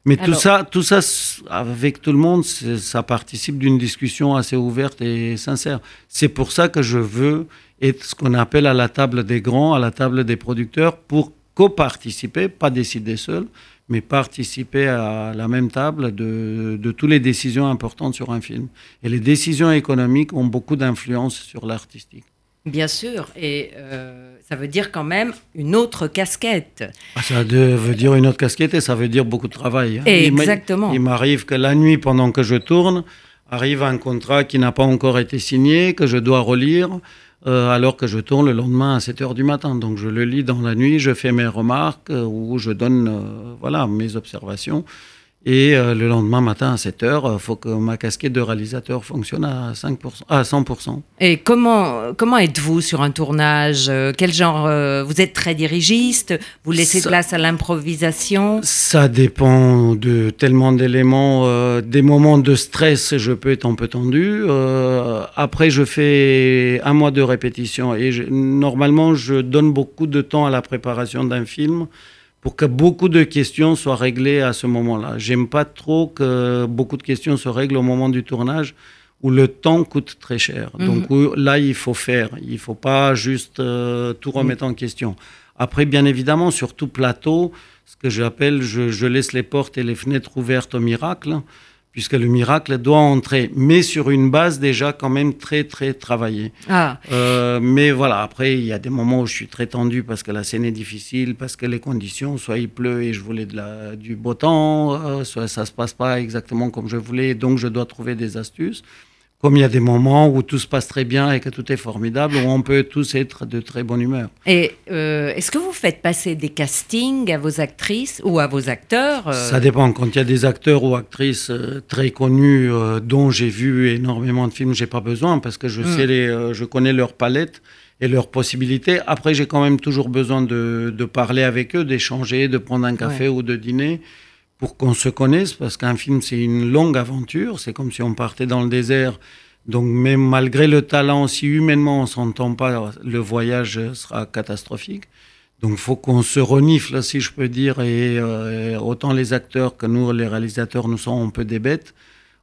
Mais tout ça, tout ça, avec tout le monde, ça participe d'une discussion assez ouverte et sincère. C'est pour ça que je veux être ce qu'on appelle à la table des grands, à la table des producteurs, pour co-participer, pas décider seul, mais participer à la même table de, de toutes les décisions importantes sur un film. Et les décisions économiques ont beaucoup d'influence sur l'artistique. Bien sûr, et euh, ça veut dire quand même une autre casquette. Ah, ça veut dire une autre casquette et ça veut dire beaucoup de travail. Hein. Exactement. Il m'arrive que la nuit, pendant que je tourne, arrive un contrat qui n'a pas encore été signé, que je dois relire. Euh, alors que je tourne le lendemain à 7 heures du matin. Donc je le lis dans la nuit, je fais mes remarques euh, ou je donne euh, voilà, mes observations. Et euh, le lendemain matin à 7 heures, il faut que ma casquette de réalisateur fonctionne à, 5%, à 100%. Et comment, comment êtes-vous sur un tournage euh, Quel genre euh, Vous êtes très dirigiste Vous laissez place à l'improvisation? Ça dépend de tellement d'éléments. des moments de stress, je peux être un peu tendu. après, je fais un mois de répétition. Et normalement, je donne beaucoup de temps à la préparation d'un film pour que beaucoup de questions soient réglées à ce moment-là. J'aime pas trop que beaucoup de questions se règlent au moment du tournage où le temps coûte très cher. Mhm. Donc là, il faut faire. Il faut pas juste euh, tout remettre en question. Après, bien évidemment, sur tout plateau, ce que j'appelle, je, je, laisse les portes et les fenêtres ouvertes au miracle puisque le miracle doit entrer, mais sur une base déjà quand même très très travaillée. Ah. Euh, mais voilà, après il y a des moments où je suis très tendu parce que la scène est difficile, parce que les conditions, soit il pleut et je voulais de la, du beau temps, euh, soit ça se passe pas exactement comme je voulais, donc je dois trouver des astuces comme il y a des moments où tout se passe très bien et que tout est formidable, où on peut tous être de très bonne humeur. Et euh, est-ce que vous faites passer des castings à vos actrices ou à vos acteurs euh? Ça dépend. Quand il y a des acteurs ou actrices euh, très connus dont j'ai vu énormément de films, j'ai pas besoin parce que je hmm. sais les, je connais leur palette et leurs possibilités. Après, j'ai quand même toujours besoin de, de parler avec eux, d'échanger, de prendre un café ou de dîner pour qu'on se connaisse, parce qu'un film, c'est une longue aventure. C'est comme si on partait dans le désert. Donc, même malgré le talent, si humainement on s'entend pas, le voyage sera catastrophique. Donc, faut qu'on se renifle, si je peux dire. Et euh, autant les acteurs que nous, les réalisateurs, nous sommes un peu des bêtes.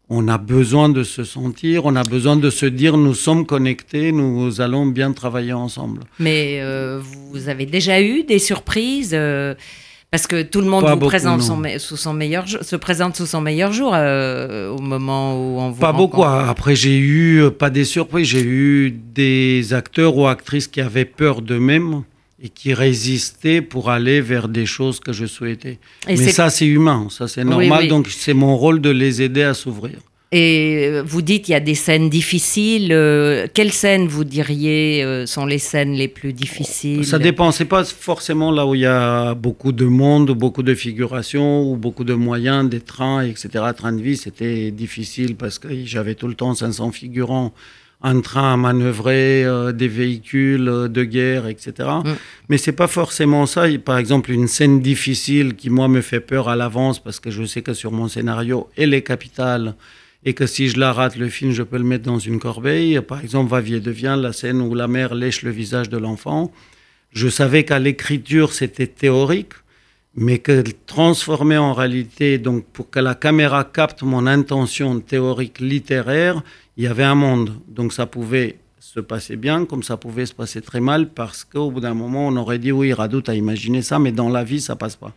On a besoin de se sentir, on a besoin de se dire nous sommes connectés, nous allons bien travailler ensemble. Mais euh, vous avez déjà eu des surprises euh, parce que tout le monde vous présente sous son meilleur, se présente sous son meilleur jour euh, au moment où on vous Pas beaucoup. Après, j'ai eu, euh, pas des surprises, j'ai eu des acteurs ou actrices qui avaient peur d'eux-mêmes et qui résistaient pour aller vers des choses que je souhaitais. Mais ça, c'est humain, ça c'est normal, donc c'est mon rôle de les aider à s'ouvrir. Et euh, vous dites il y a des scènes difficiles. Euh, quelles scènes vous diriez euh, sont les scènes les plus difficiles? Ça dépend. C'est pas forcément là où il y a beaucoup de monde, beaucoup de figurations ou beaucoup de moyens, des trains, etc. Train de vie, c'était difficile parce que j'avais tout le temps 500 figurants, un train à manœuvrer, des véhicules de guerre, etc. Mais mm. Mais c'est pas forcément ça. Par exemple, une scène difficile qui moi me fait peur à l'avance parce que je sais que sur mon scénario, elle est capitale et que si je la rate, le film, je peux le mettre dans une corbeille. Par exemple, Va-Vie devient la scène où la mère lèche le visage de l'enfant. Je savais qu'à l'écriture, c'était théorique, mais que transformer en réalité, donc pour que la caméra capte mon intention théorique littéraire, il y avait un monde. Donc ça pouvait se passer bien, comme ça pouvait se passer très mal, parce qu'au bout d'un moment, on aurait dit oui, Radout a imaginé ça, mais dans la vie, ça passe pas.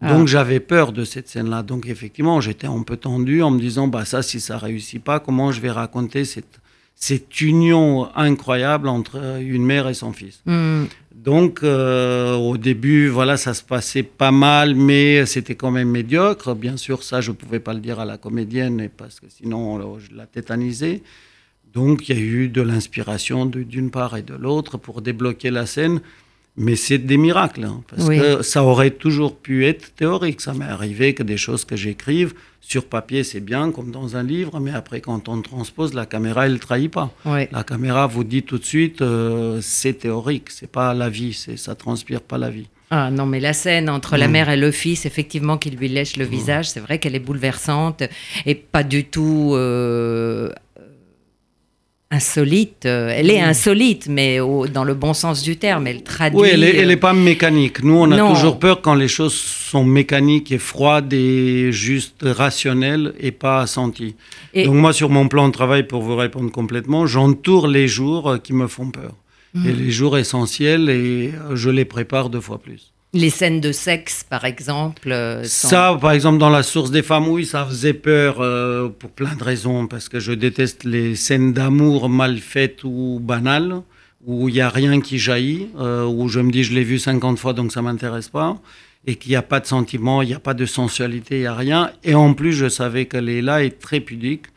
Ah. Donc j'avais peur de cette scène-là. Donc effectivement, j'étais un peu tendu en me disant, bah ça, si ça réussit pas, comment je vais raconter cette, cette union incroyable entre une mère et son fils? Hmm. Donc euh, au début, voilà, ça se passait pas mal, mais c'était quand même médiocre. Bien sûr, ça, je pouvais pas le dire à la comédienne parce que sinon, je la tétanisais. Donc il y a eu de l'inspiration d'une part et de l'autre pour débloquer la scène. Mais c'est des miracles, hein, parce que ça aurait toujours pu être théorique. Ça m'est arrivé que des choses que j'écrive sur papier, c'est bien, comme dans un livre, mais après, quand on transpose, la caméra, elle ne trahit pas. La caméra vous dit tout de suite, euh, c'est théorique, c'est pas la vie, ça transpire pas la vie. Ah non, mais la scène entre la mm. mère et le fils, effectivement, qui lui lèche le mm. visage, c'est vrai qu'elle est bouleversante et pas du tout euh, insolite. Euh, elle est insolite, mais dans le bon sens du terme. Elle traduit. Oui, elle n'est euh, pas mécanique. Nous, on a toujours peur quand les choses sont mécaniques et froides et juste rationnelles et pas senties. Donc moi, sur mon plan de travail, pour vous répondre complètement, j'entoure les jours euh, qui me font peur. Et mhm. les jours essentiels, et je les prépare deux fois plus. Les scènes de sexe, par exemple euh, Ça, par exemple, dans La Source des femmes, oui, ça faisait peur euh, pour plein de raisons, parce que je déteste les scènes d'amour mal faites ou banales, où il n'y a rien qui jaillit, euh, où je me dis je l'ai vu 50 fois donc ça m'intéresse pas, et qu'il n'y a pas de sentiment, il n'y a pas de sensualité, il n'y a rien. Et en plus, je savais que Léla est très pudique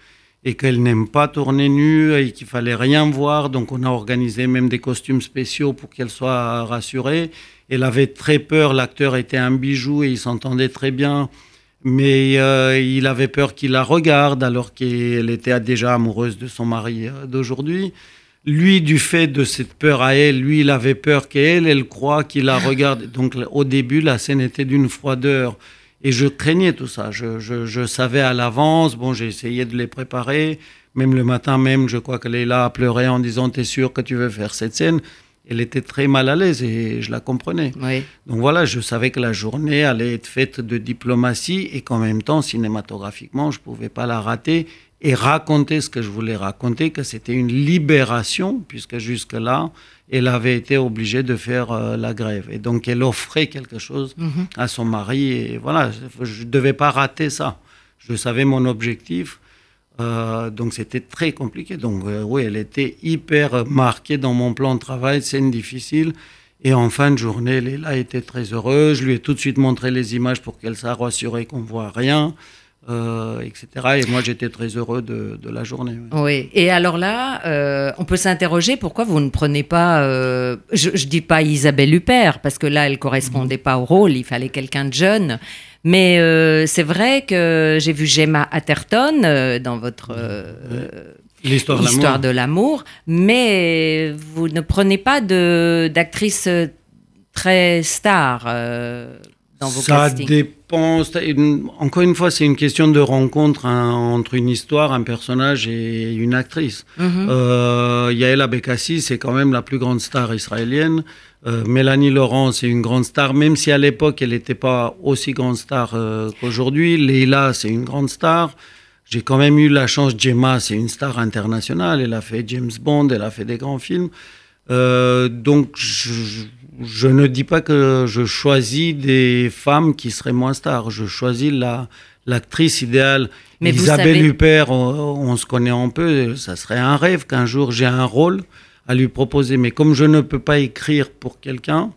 et qu'elle n'aime pas tourner nue et qu'il fallait rien voir. Donc on a organisé même des costumes spéciaux pour qu'elle soit rassurée. Elle avait très peur, l'acteur était un bijou et il s'entendait très bien. mais euh, il avait peur qu'il la regarde alors qu'elle était déjà amoureuse de son mari euh, d'aujourd'hui. Lui, du fait de cette peur à elle, lui, il avait peur qu'elle, elle croit qu'il la regarde. Donc au début, la scène était d'une froideur. Et je craignais tout ça. Je, je, je savais à l'avance. Bon, j'ai essayé de les préparer. Même le matin même, je crois qu'elle est là à pleurer en disant T'es sûr que tu veux faire cette scène? Elle était très mal à l'aise et je la comprenais. Oui. Donc voilà, je savais que la journée allait être faite de diplomatie et qu'en même temps, cinématographiquement, je ne pouvais pas la rater et raconter ce que je voulais raconter, que c'était une libération, puisque jusque-là, elle avait été obligée de faire euh, la grève. Et donc, elle offrait quelque chose Mhm. à son mari. Et voilà, je ne devais pas rater ça. Je savais mon objectif. Euh, donc, c'était très compliqué. Donc, euh, oui, elle était hyper marquée dans mon plan de travail, scène difficile. Et en fin de journée, elle elle était très heureuse. Je lui ai tout de suite montré les images pour qu'elle soit rassurée qu'on ne voit rien, euh, etc. Et moi, j'étais très heureux de, de la journée. oui. Oui. Et alors là, euh, on peut s'interroger pourquoi vous ne prenez pas. euh, je, je dis pas Isabelle Huppert parce que là, elle correspondait pas au rôle. Il fallait quelqu'un de jeune. Mais c'est vrai que j'ai vu Gemma Atherton dans votre euh, L'histoire de l'amour. histoire de l'amour, mais vous ne prenez pas de d'actrice très star euh, dans vos Ça castings. dépend. Encore une fois, c'est une question de rencontre hein, entre une histoire, un personnage et une actrice. Mhm. Euh, Yael Abekassi, c'est quand même la plus grande star israélienne. Euh, Mélanie Laurent, c'est une grande star, même si à l'époque, elle n'était pas aussi grande star euh, qu'aujourd'hui. Leila, c'est une grande star. J'ai quand même eu la chance, Gemma, c'est une star internationale. Elle a fait James Bond, elle a fait des grands films. Euh, donc, je, je- je ne dis pas que je choisis des femmes qui seraient moins stars. Je choisis la l'actrice idéale. Mais Isabelle savez- Huppert, on, on se connaît un peu. Ça serait un rêve qu'un jour j'ai un rôle à lui proposer. Mais comme je ne peux pas écrire pour quelqu'un,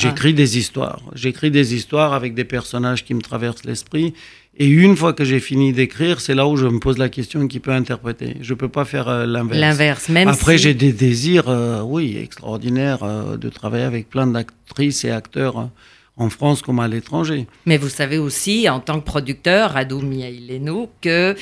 j'écris des histoires. J'écris des histoires avec des personnages qui me traversent l'esprit. Et une fois que j'ai fini d'écrire, c'est là où je me pose la question qui peut interpréter. Je peux pas faire euh, l'inverse. L'inverse, même Après, si- j'ai des désirs, euh, oui, extraordinaires euh, de travailler avec plein d'actrices et acteurs en France comme à l'étranger. Mais vous savez aussi, en tant que producteur, Radou Miaileno, que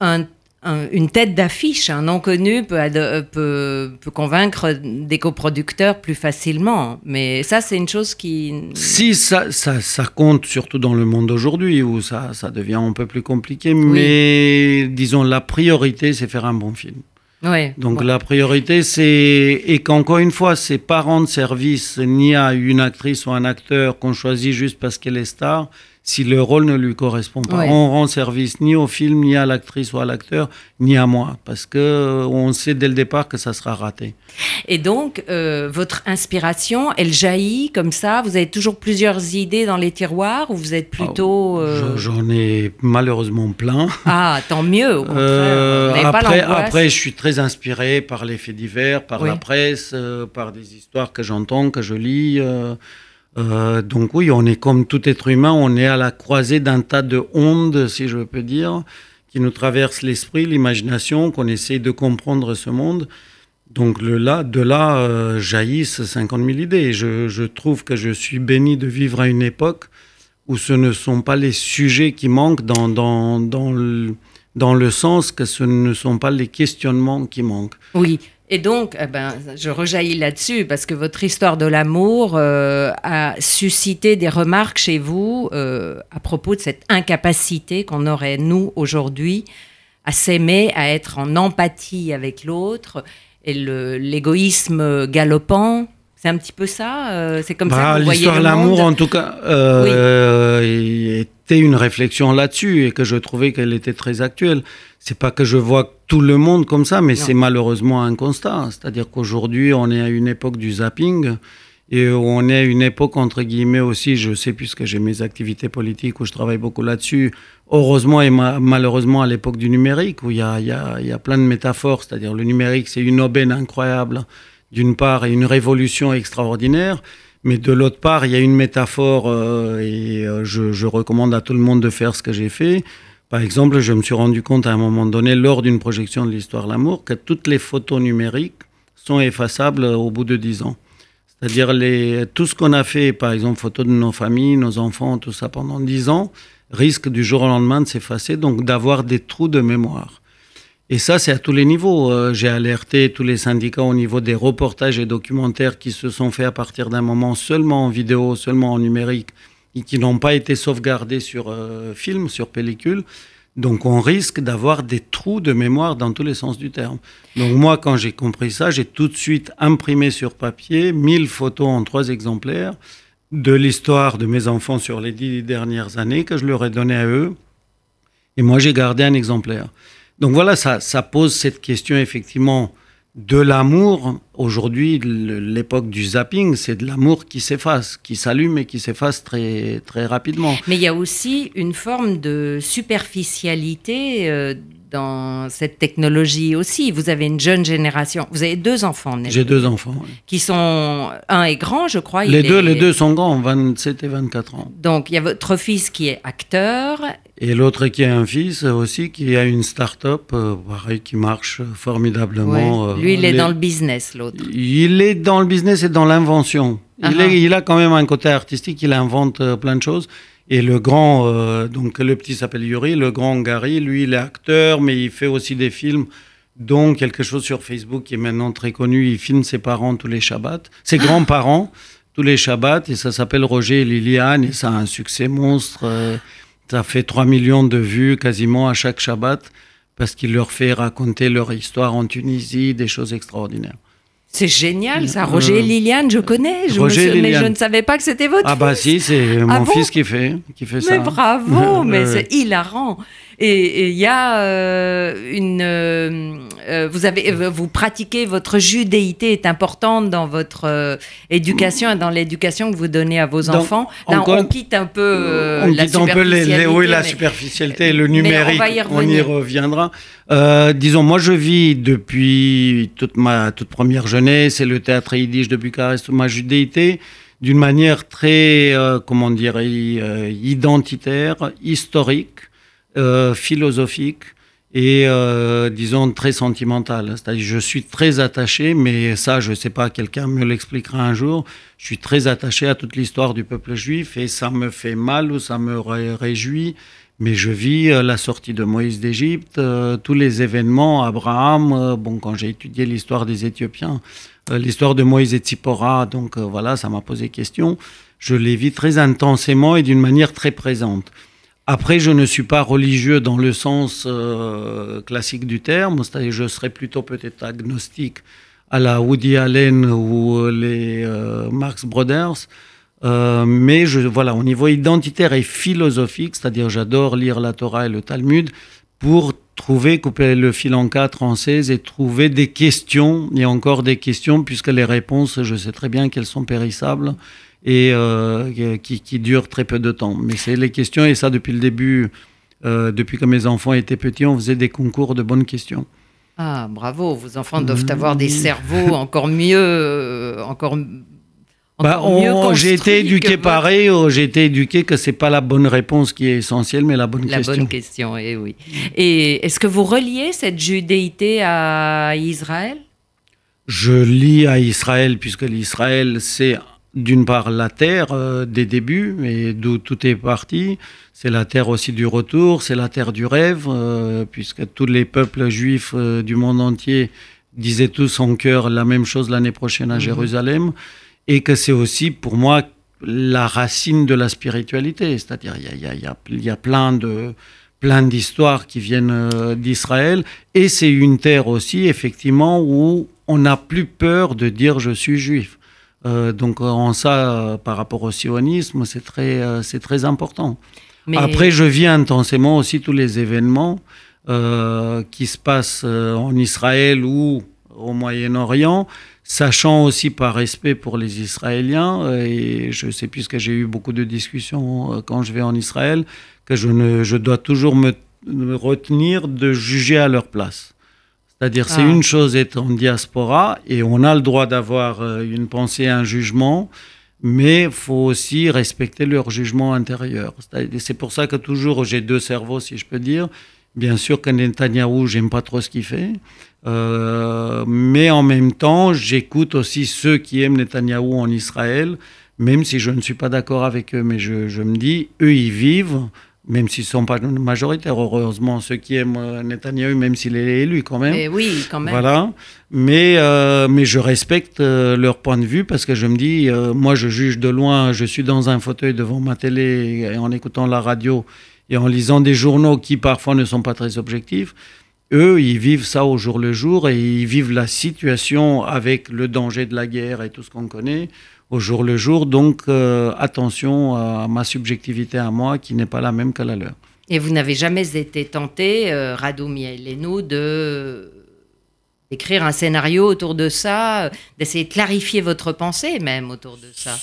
un- un- une tête d'affiche, un nom connu, peut, euh, peut, peut convaincre des coproducteurs plus facilement. Mais ça, c'est une chose qui... Si ça, ça, ça compte surtout dans le monde d'aujourd'hui où ça, ça devient un peu plus compliqué, mais disons la priorité c'est faire un bon film. Ouais, Donc bon. la priorité c'est et qu'encore une fois c'est pas rendre service ni à une actrice ou un acteur qu'on choisit juste parce qu'elle est star si le rôle ne lui correspond pas. Ouais. On rend service ni au film ni à l'actrice ou à l'acteur ni à moi parce que euh, on sait dès le départ que ça sera raté. Et donc, euh, votre inspiration, elle jaillit comme ça? Vous avez toujours plusieurs idées dans les tiroirs ou vous êtes plutôt... euh, Je- J'en ai malheureusement plein. Ah, tant mieux, au contraire. Euh, pas après, après, je suis très inspiré par les faits divers, par Oui. la presse, par des histoires que j'entends, que je lis. Euh, donc oui, on est comme tout être humain, on est à la croisée d'un tas de ondes, si je peux dire, qui nous traversent l'esprit, l'imagination, qu'on essaie de comprendre ce monde. Donc le là, de là euh, jaillissent 50 000 idées. Je, je trouve que je suis béni de vivre à une époque où ce ne sont pas les sujets qui manquent dans, dans, dans, le, dans le sens que ce ne sont pas les questionnements qui manquent. Oui. Et donc, eh ben, je rejaillis là-dessus parce que votre histoire de l'amour euh, a suscité des remarques chez vous euh, à propos de cette incapacité qu'on aurait, nous, aujourd'hui, à s'aimer, à être en empathie avec l'autre et l'égoïsme galopant. C'est un petit peu ça euh, C'est comme ça Bah, que vous voyez L'histoire de l'amour, en tout cas, était une réflexion là-dessus et que je trouvais qu'elle était très actuelle. C'est pas que je vois tout le monde comme ça, mais c'est malheureusement un constat. C'est-à-dire qu'aujourd'hui, on est à une époque du zapping et on est à une époque, entre guillemets aussi, je sais, puisque j'ai mes activités politiques où je travaille beaucoup là-dessus, heureusement et ma- malheureusement à l'époque du numérique, où il y a, y, a, y a plein de métaphores. C'est-à-dire le numérique, c'est une aubaine incroyable, d'une part, et une révolution extraordinaire. Mais de l'autre part, il y a une métaphore, euh, et euh, je, je recommande à tout le monde de faire ce que j'ai fait. Par exemple, je me suis rendu compte à un moment donné, lors d'une projection de l'histoire de l'amour, que toutes les photos numériques sont effaçables au bout de 10 ans. C'est-à-dire les, tout ce qu'on a fait, par exemple, photos de nos familles, nos enfants, tout ça pendant dix ans, risque du jour au lendemain de s'effacer, donc d'avoir des trous de mémoire. Et ça, c'est à tous les niveaux. Euh, j'ai alerté tous les syndicats au niveau des reportages et documentaires qui se sont faits à partir d'un moment seulement en vidéo, seulement en numérique, et qui n'ont pas été sauvegardés sur euh, film, sur pellicule. Donc on risque d'avoir des trous de mémoire dans tous les sens du terme. Donc moi, quand j'ai compris ça, j'ai tout de suite imprimé sur papier 1000 photos en trois exemplaires de l'histoire de mes enfants sur les dix dernières années que je leur ai donné à eux. Et moi, j'ai gardé un exemplaire. Donc voilà, ça, ça pose cette question effectivement de l'amour. Aujourd'hui, l'époque du zapping, c'est de l'amour qui s'efface, qui s'allume et qui s'efface très, très rapidement. Mais il y a aussi une forme de superficialité. Euh, dans cette technologie aussi. Vous avez une jeune génération. Vous avez deux enfants. J'ai deux enfants. Qui sont un est grand, je crois. Les deux, les deux sont grands, 27 et 24 ans. Donc il y a votre fils qui est acteur. Et l'autre qui a un fils aussi qui a une start-up, euh, pareil, qui marche formidablement. Euh, Lui, il est dans le business, l'autre. Il est dans le business et dans l'invention. Il, uh-huh. il, a quand même un côté artistique, il invente euh, plein de choses. Et le grand, euh, donc le petit s'appelle Yuri, le grand Gary, lui, il est acteur, mais il fait aussi des films, dont quelque chose sur Facebook qui est maintenant très connu. Il filme ses parents tous les Shabbats, ses grands-parents tous les Shabbats, et ça s'appelle Roger et Liliane, et ça a un succès monstre. Euh, ça fait 3 millions de vues quasiment à chaque Shabbat, parce qu'il leur fait raconter leur histoire en Tunisie, des choses extraordinaires. C'est génial, ça. Roger et Liliane, je connais, je mais je ne savais pas que c'était votre ah fils. Ah bah si, c'est mon ah fils qui fait, qui fait ça. Mais bravo, mais c'est hilarant. Et il y a euh, une, euh, euh, vous avez, vous pratiquez votre judéité est importante dans votre éducation et dans l'éducation que vous donnez à vos enfants. Là, on, quitte un peu on la quitte un peu les, oui, la superficialité, le numérique. On, y reviendra. disons, moi, je vis depuis toute ma toute première jeunesse et le théâtre yiddish de Bucarest, ma judéité d'une manière très, comment dire, identitaire, historique. Euh, philosophique et, euh, disons, très sentimentale. C'est-à-dire, je suis très attaché, mais ça, je ne sais pas, quelqu'un me l'expliquera un jour, je suis très attaché à toute l'histoire du peuple juif et ça me fait mal ou ça me réjouit. Mais je vis euh, la sortie de Moïse d'Égypte, tous les événements, Abraham, bon, quand j'ai étudié l'histoire des Éthiopiens, l'histoire de Moïse et Tzipora, donc voilà, ça m'a posé question. Je les vis très intensément et d'une manière très présente. Après, je ne suis pas religieux dans le sens euh, classique du terme, c'est-à-dire je serais plutôt peut-être agnostique à la Woody Allen ou les euh, Marx Brothers. Euh, mais je, voilà, au niveau identitaire et philosophique, c'est-à-dire j'adore lire la Torah et le Talmud pour trouver, couper le fil en quatre en 16 et trouver des questions, et encore des questions, puisque les réponses, je sais très bien qu'elles sont périssables et euh, qui, qui dure très peu de temps. Mais c'est les questions, et ça depuis le début, euh, depuis que mes enfants étaient petits, on faisait des concours de bonnes questions. Ah, bravo, vos enfants doivent avoir des cerveaux encore mieux, euh, encore bah, j'ai été éduqué pareil, j'ai été éduqué que c'est pas la bonne réponse qui est essentielle, mais la bonne question. La bonne question, et eh oui. Et est-ce que vous reliez cette judéité à Israël? Je lis à Israël, puisque l'Israël, c'est d'une part la terre euh, des débuts, et d'où tout est parti. C'est la terre aussi du retour, c'est la terre du rêve, euh, puisque tous les peuples juifs euh, du monde entier disaient tous en cœur la même chose l'année prochaine à mhm. Jérusalem, et que c'est aussi pour moi la racine de la spiritualité, c'est-à-dire il y a, y, a, y a, plein de plein d'histoires qui viennent d'Israël, et c'est une terre aussi effectivement où on n'a plus peur de dire je suis juif. Euh, donc en ça, euh, par rapport au sionisme, c'est très, euh, c'est très important. Après, je vis intensément aussi tous les événements qui se passent en Israël ou au Moyen-Orient, sachant aussi par respect pour les Israéliens, et je sais puisque j'ai eu beaucoup de discussions quand je vais en Israël, que je, ne, je dois toujours me retenir de juger à leur place. C'est-à-dire, c'est ah. une chose d'être en diaspora et on a le droit d'avoir euh, une pensée, un jugement, mais il faut aussi respecter leur jugement intérieur. C'est pour ça que toujours j'ai deux cerveaux, si je peux dire. Bien sûr que Netanyahou, j'aime pas trop ce qu'il fait. Euh, mais en même temps, j'écoute aussi ceux qui aiment Netanyahou en Israël, même si je ne suis pas d'accord avec eux. Mais je, je, me dis, eux, ils vivent, même s'ils ne sont pas majoritaires, heureusement, ceux qui aiment euh, Netanyahou, même s'il est élu quand même. Et oui, quand même. Voilà. Mais, euh, mais je respecte euh, leur point de vue parce que je me dis, euh, moi, je juge de loin, je suis dans un fauteuil devant ma télé et en écoutant la radio et en lisant des journaux qui parfois ne sont pas très objectifs. Eux, ils vivent ça au jour le jour et ils vivent la situation avec le danger de la guerre et tout ce qu'on connaît au jour le jour. Donc, euh, attention à ma subjectivité à moi qui n'est pas la même que la leur. Et vous n'avez jamais été tenté, euh, Rado Mielenou, de d'écrire un scénario autour de ça, d'essayer de clarifier votre pensée même autour de ça?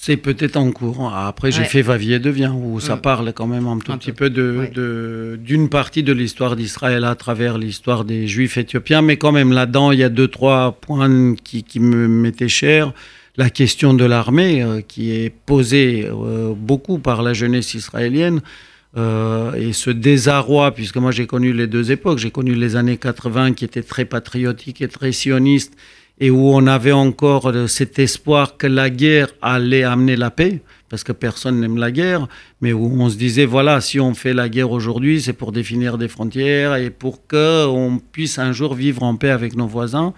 C'est peut-être en cours. Après, j'ai fait Vavier devient, où ça Mm. parle quand même un tout Un petit peu. peu de- Ouais. de- d'une partie de l'histoire d'Israël à travers l'histoire des Juifs éthiopiens. Mais quand même, là-dedans, il y a deux, trois points qui, qui me m'étaient chers. La question de l'armée, euh, qui est posée euh, beaucoup par la jeunesse israélienne. euh, et ce désarroi, puisque moi j'ai connu les deux époques, j'ai connu les années 80 qui étaient très patriotiques et très sionistes, et où on avait encore cet espoir que la guerre allait amener la paix, parce que personne n'aime la guerre, mais où on se disait, voilà, si on fait la guerre aujourd'hui, c'est pour définir des frontières et pour qu'on puisse un jour vivre en paix avec nos voisins.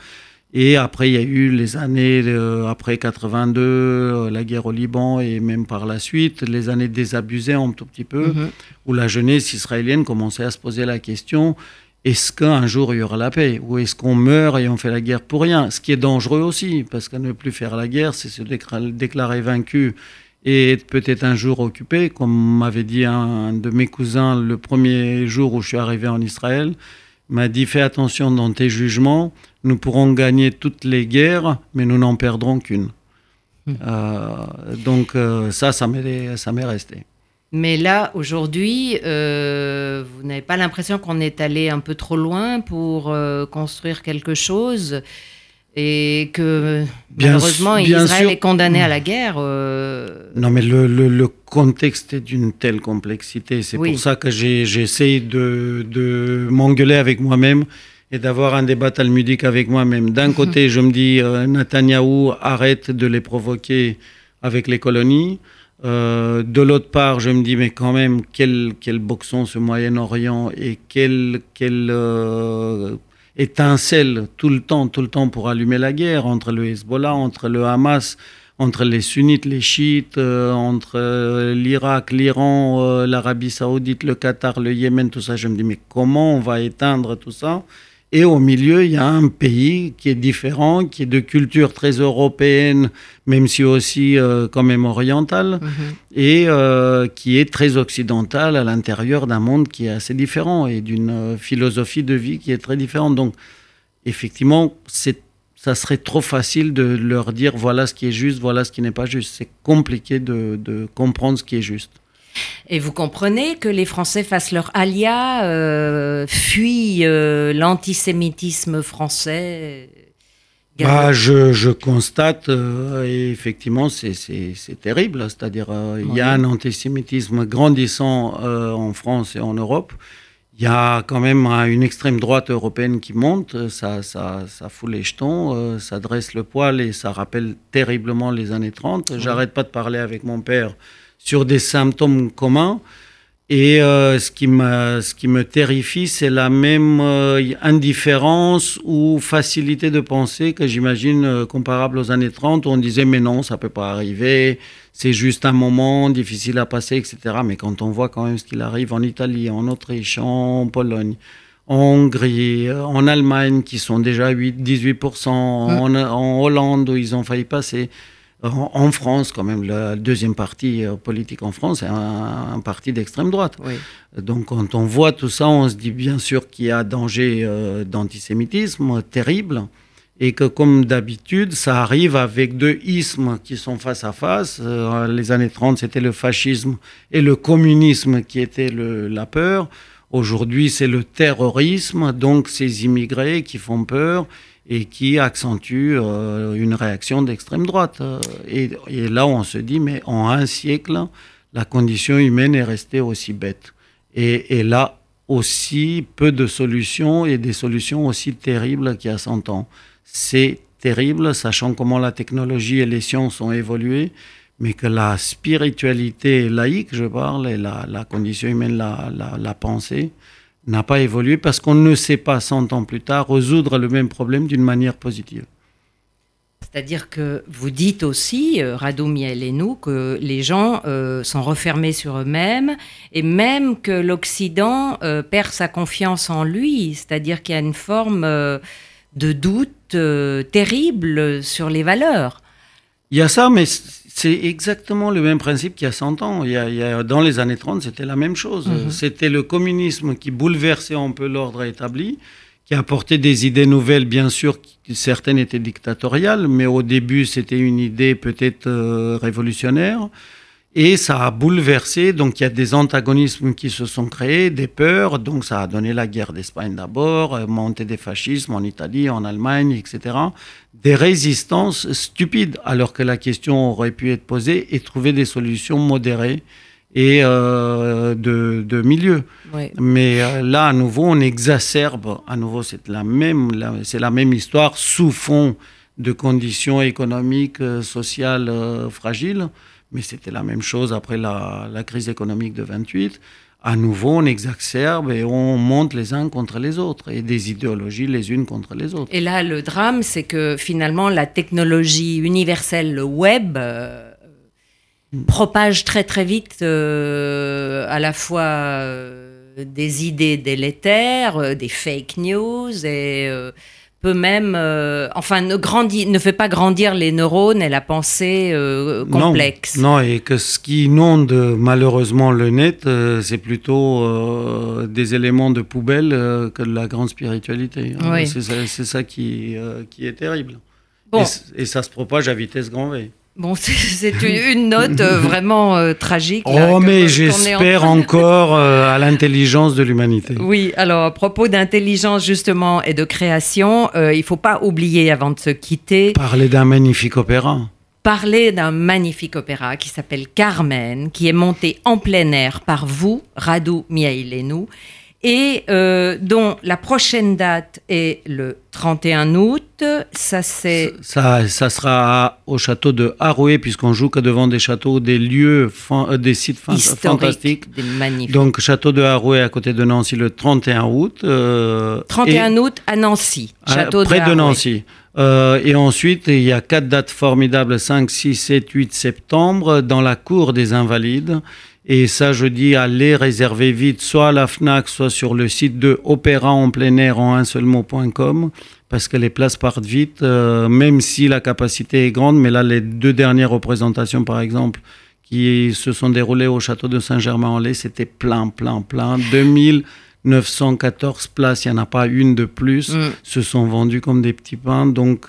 Et après, il y a eu les années euh, après 82, euh, la guerre au Liban et même par la suite, les années désabusées un tout petit peu, Mhm. où la jeunesse israélienne commençait à se poser la question est-ce qu'un jour il y aura la paix? Ou est-ce qu'on meurt et on fait la guerre pour rien? Ce qui est dangereux aussi, parce que ne plus faire la guerre, c'est se déclarer vaincu et être peut-être un jour occupé, comme m'avait dit un de mes cousins le premier jour où je suis arrivé en Israël. M'a dit fais attention dans tes jugements, nous pourrons gagner toutes les guerres, mais nous n'en perdrons qu'une. Hmm. Euh, donc euh, ça, ça m'est ça m'est resté. Mais là, aujourd'hui, euh, vous n'avez pas l'impression qu'on est allé un peu trop loin pour construire quelque chose? Et que Bien malheureusement bien Israël sûr. est condamné à la guerre euh, Non, mais le, le- le contexte est d'une telle complexité. C'est Oui. pour ça que j'essaye de, de m'engueuler avec moi-même et d'avoir un débat talmudique avec moi-même. D'un côté, je me dis, euh, Netanyahou, arrête de les provoquer avec les colonies. Euh, de l'autre part, je me dis, mais quand même, quel, quel boxon ce Moyen-Orient et quel, quel euh, étincelle tout le temps, tout le temps pour allumer la guerre entre le Hezbollah, entre le Hamas, entre les sunnites, les chiites, euh, entre euh, l'Irak, l'Iran, euh, l'Arabie saoudite, le Qatar, le Yémen, tout ça. Je me dis, mais comment on va éteindre tout ça Et au milieu, il y a un pays qui est différent, qui est de culture très européenne, même si aussi euh, quand même orientale, mhm. et euh, qui est très occidental à l'intérieur d'un monde qui est assez différent et d'une euh, philosophie de vie qui est très différente. Donc, effectivement, c'est ça serait trop facile de leur dire voilà ce qui est juste, voilà ce qui n'est pas juste. C'est compliqué de, de comprendre ce qui est juste. Et vous comprenez que les Français fassent leur alia, euh, fuient euh, l'antisémitisme français Bah, je, je constate, euh, et effectivement, c'est- terrible. C'est-à-dire, euh, il y a un antisémitisme grandissant euh, en France et en Europe. Il y a quand même une extrême droite européenne qui monte. Ça, ça, ça fout les jetons, ça dresse le poil et ça rappelle terriblement les années 30. J'arrête pas de parler avec mon père sur des symptômes communs. Et euh, ce, qui me, ce qui me terrifie, c'est la même euh, indifférence ou facilité de penser que j'imagine euh, comparable aux années 30, où on disait mais non, ça peut pas arriver, c'est juste un moment difficile à passer, etc. Mais quand on voit quand même ce qu'il arrive en Italie, en Autriche, en Pologne, en Hongrie, en Allemagne, qui sont déjà 8-18%, en, en Hollande, où ils ont failli passer, en, France, quand même, la deuxième partie euh, politique en France, c'est un, un parti d'extrême droite. Oui. Donc quand on voit tout ça, on se dit bien sûr qu'il y a danger euh, d'antisémitisme terrible et que comme d'habitude, ça arrive avec deux ismes qui sont face à face. Euh, les années 30, c'était le fascisme et le communisme qui étaient le- la peur. Aujourd'hui, c'est le terrorisme, donc ces immigrés qui font peur et qui accentuent euh, une réaction d'extrême droite. Euh, et, là, on se dit, mais en un siècle, la condition humaine est restée aussi bête. Et, là, aussi peu de solutions et des solutions aussi terribles qu'il y a 100 ans. C'est terrible, sachant comment la technologie et les sciences ont évolué, mais que la spiritualité laïque, je parle, et la, condition humaine, la pensée, n'a pas évolué parce qu'on ne sait pas 100 ans plus tard résoudre le même problème d'une manière positive. C'est-à-dire que vous dites aussi, euh, Radou et nous, que les gens euh, sont refermés sur eux-mêmes et même que l'Occident euh, perd sa confiance en lui. C'est-à-dire qu'il y a une forme de doute terrible sur les valeurs. Il y a ça, mais c'est exactement le même principe qu'il y a 100 ans. Il y a, dans les années 30, c'était la même chose. Mhm. C'était le communisme qui bouleversait un peu l'ordre établi qui apportait des idées nouvelles, bien sûr, certaines étaient dictatoriales, mais au début, c'était une idée peut-être euh, révolutionnaire. Et ça a bouleversé, donc il y a des antagonismes qui se sont créés, des peurs, donc ça a donné la guerre d'Espagne d'abord, euh, montée des fascismes en Italie, en Allemagne, etc. Des résistances stupides, alors que la question aurait pu être posée et trouver des solutions modérées et euh, de, de, milieu. Mais euh, là, à nouveau, on exacerbe, à nouveau, c'est la même, c'est la même histoire sous fond de conditions économiques, euh, sociales fragiles. Mais c'était la même chose après la, la, crise économique de 28. À nouveau, on exacerbe et on monte les uns contre les autres et des idéologies les unes contre les autres. Et là, le drame, c'est que finalement, la technologie universelle, le web, propage très très vite euh, à la fois euh, des idées délétères, euh, des fake news et peut même, enfin, ne, grandit, ne fait pas grandir les neurones et la pensée complexe. Non, et que ce qui inonde malheureusement le net, c'est plutôt des éléments de poubelle que de la grande spiritualité. C'est ça, qui, qui est terrible. Et, et, ça se propage à vitesse grand V. Bon, c'est une note euh, vraiment euh, tragique. oh, mais j'espère encore euh, à l'intelligence de l'humanité. Oui, alors à propos d'intelligence justement et de création, il ne faut pas oublier avant de se quitter. Parler d'un magnifique opéra. Parler d'un magnifique opéra qui s'appelle Carmen, qui est monté en plein air par vous, Radu Miailenu et euh, dont la prochaine date est le 31 août. Ça, c'est... Ça, ça sera au château de Haroué, puisqu'on joue que devant des châteaux, des lieux, euh, des sites fantastiques. Des magnifiques. Donc, château de Haroué à côté de Nancy le 31 août. 31 euh, août à Nancy, château près de, Nancy. et ensuite, il y a quatre dates formidables, 5, 6, 7, 8 septembre, dans la cour des Invalides. Et ça, je dis, allez réserver vite, soit à la FNAC, soit sur le site de Opéra en plein air en un seul mot.com, parce que les places partent vite, euh, même si la capacité est grande. Mais là, les deux dernières représentations, par exemple, qui se sont déroulées au château de Saint-Germain-en-Laye, c'était plein, plein, plein. 2914 places, il n'y en a pas une de plus, mm. se sont vendues comme des petits pains. Donc,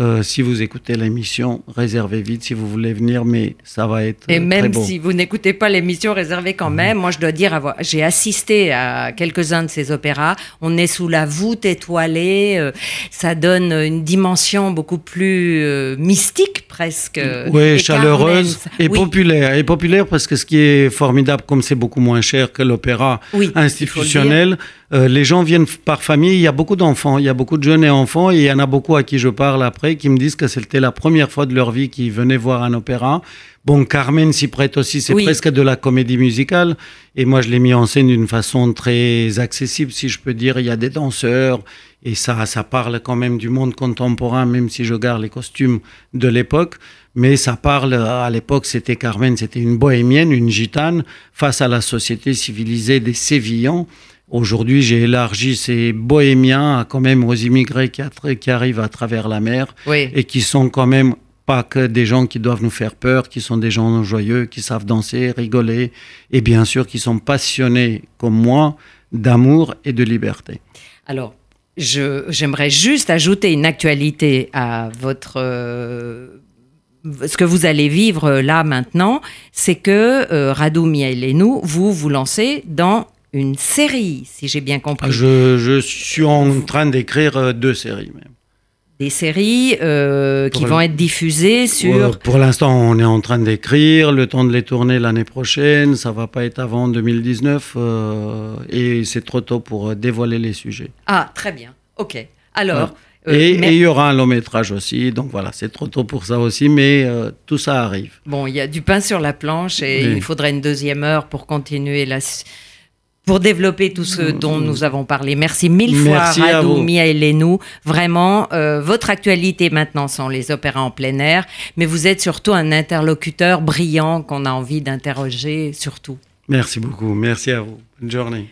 euh, si vous écoutez l'émission, réservez vite si vous voulez venir, mais ça va être. Et même si vous n'écoutez pas l'émission, réservez quand même. Moi, je dois dire, j'ai assisté à quelques-uns de ces opéras. On est sous la voûte étoilée. Euh, ça donne une dimension beaucoup plus euh, mystique, presque. Oui, chaleureuse et populaire. Et populaire parce que ce qui est formidable, comme c'est beaucoup moins cher que l'opéra institutionnel, les gens viennent par famille. Il y a beaucoup d'enfants, il y a beaucoup de jeunes et enfants, et il y en a beaucoup à qui je parle après qui me disent que c'était la première fois de leur vie qu'ils venaient voir un opéra. Bon, Carmen s'y prête aussi, c'est presque de la comédie musicale. Et moi, je l'ai mis en scène d'une façon très accessible, si je peux dire. Il y a des danseurs, et ça, ça parle quand même du monde contemporain, même si je garde les costumes de l'époque. Mais ça parle, à l'époque, c'était Carmen, c'était une bohémienne, une gitane, face à la société civilisée des Sévillans. Aujourd'hui, j'ai élargi ces bohémiens quand même aux immigrés qui, qui arrivent à travers la mer et qui sont quand même pas que des gens qui doivent nous faire peur, qui sont des gens joyeux, qui savent danser, rigoler et bien sûr qui sont passionnés comme moi d'amour et de liberté. Alors, j'aimerais juste ajouter une actualité à votre... Euh, ce que vous allez vivre là maintenant, c'est que euh, Radou et nous, vous vous lancez dans une série, si j'ai bien compris. Je, je, suis en train d'écrire euh, deux séries même. des séries euh, qui vont être diffusées sur. Pour l'instant, on est en train d'écrire, le temps de les tourner l'année prochaine, ça va pas être avant 2019 euh, et c'est trop tôt pour dévoiler les sujets. Ah, très bien. Ok. Alors. euh, et et il y aura un long métrage aussi, donc voilà, c'est trop tôt pour ça aussi, mais euh, tout ça arrive. Bon, il y a du pain sur la planche et Oui. il faudrait une deuxième heure pour continuer la. Pour développer tout ce dont nous avons parlé. Merci mille fois, Merci Radou vous. Miaelenou. Vraiment, euh, votre actualité maintenant sont les opéras en plein air, mais vous êtes surtout un interlocuteur brillant qu'on a envie d'interroger surtout. Merci beaucoup, merci à vous. Bonne journée.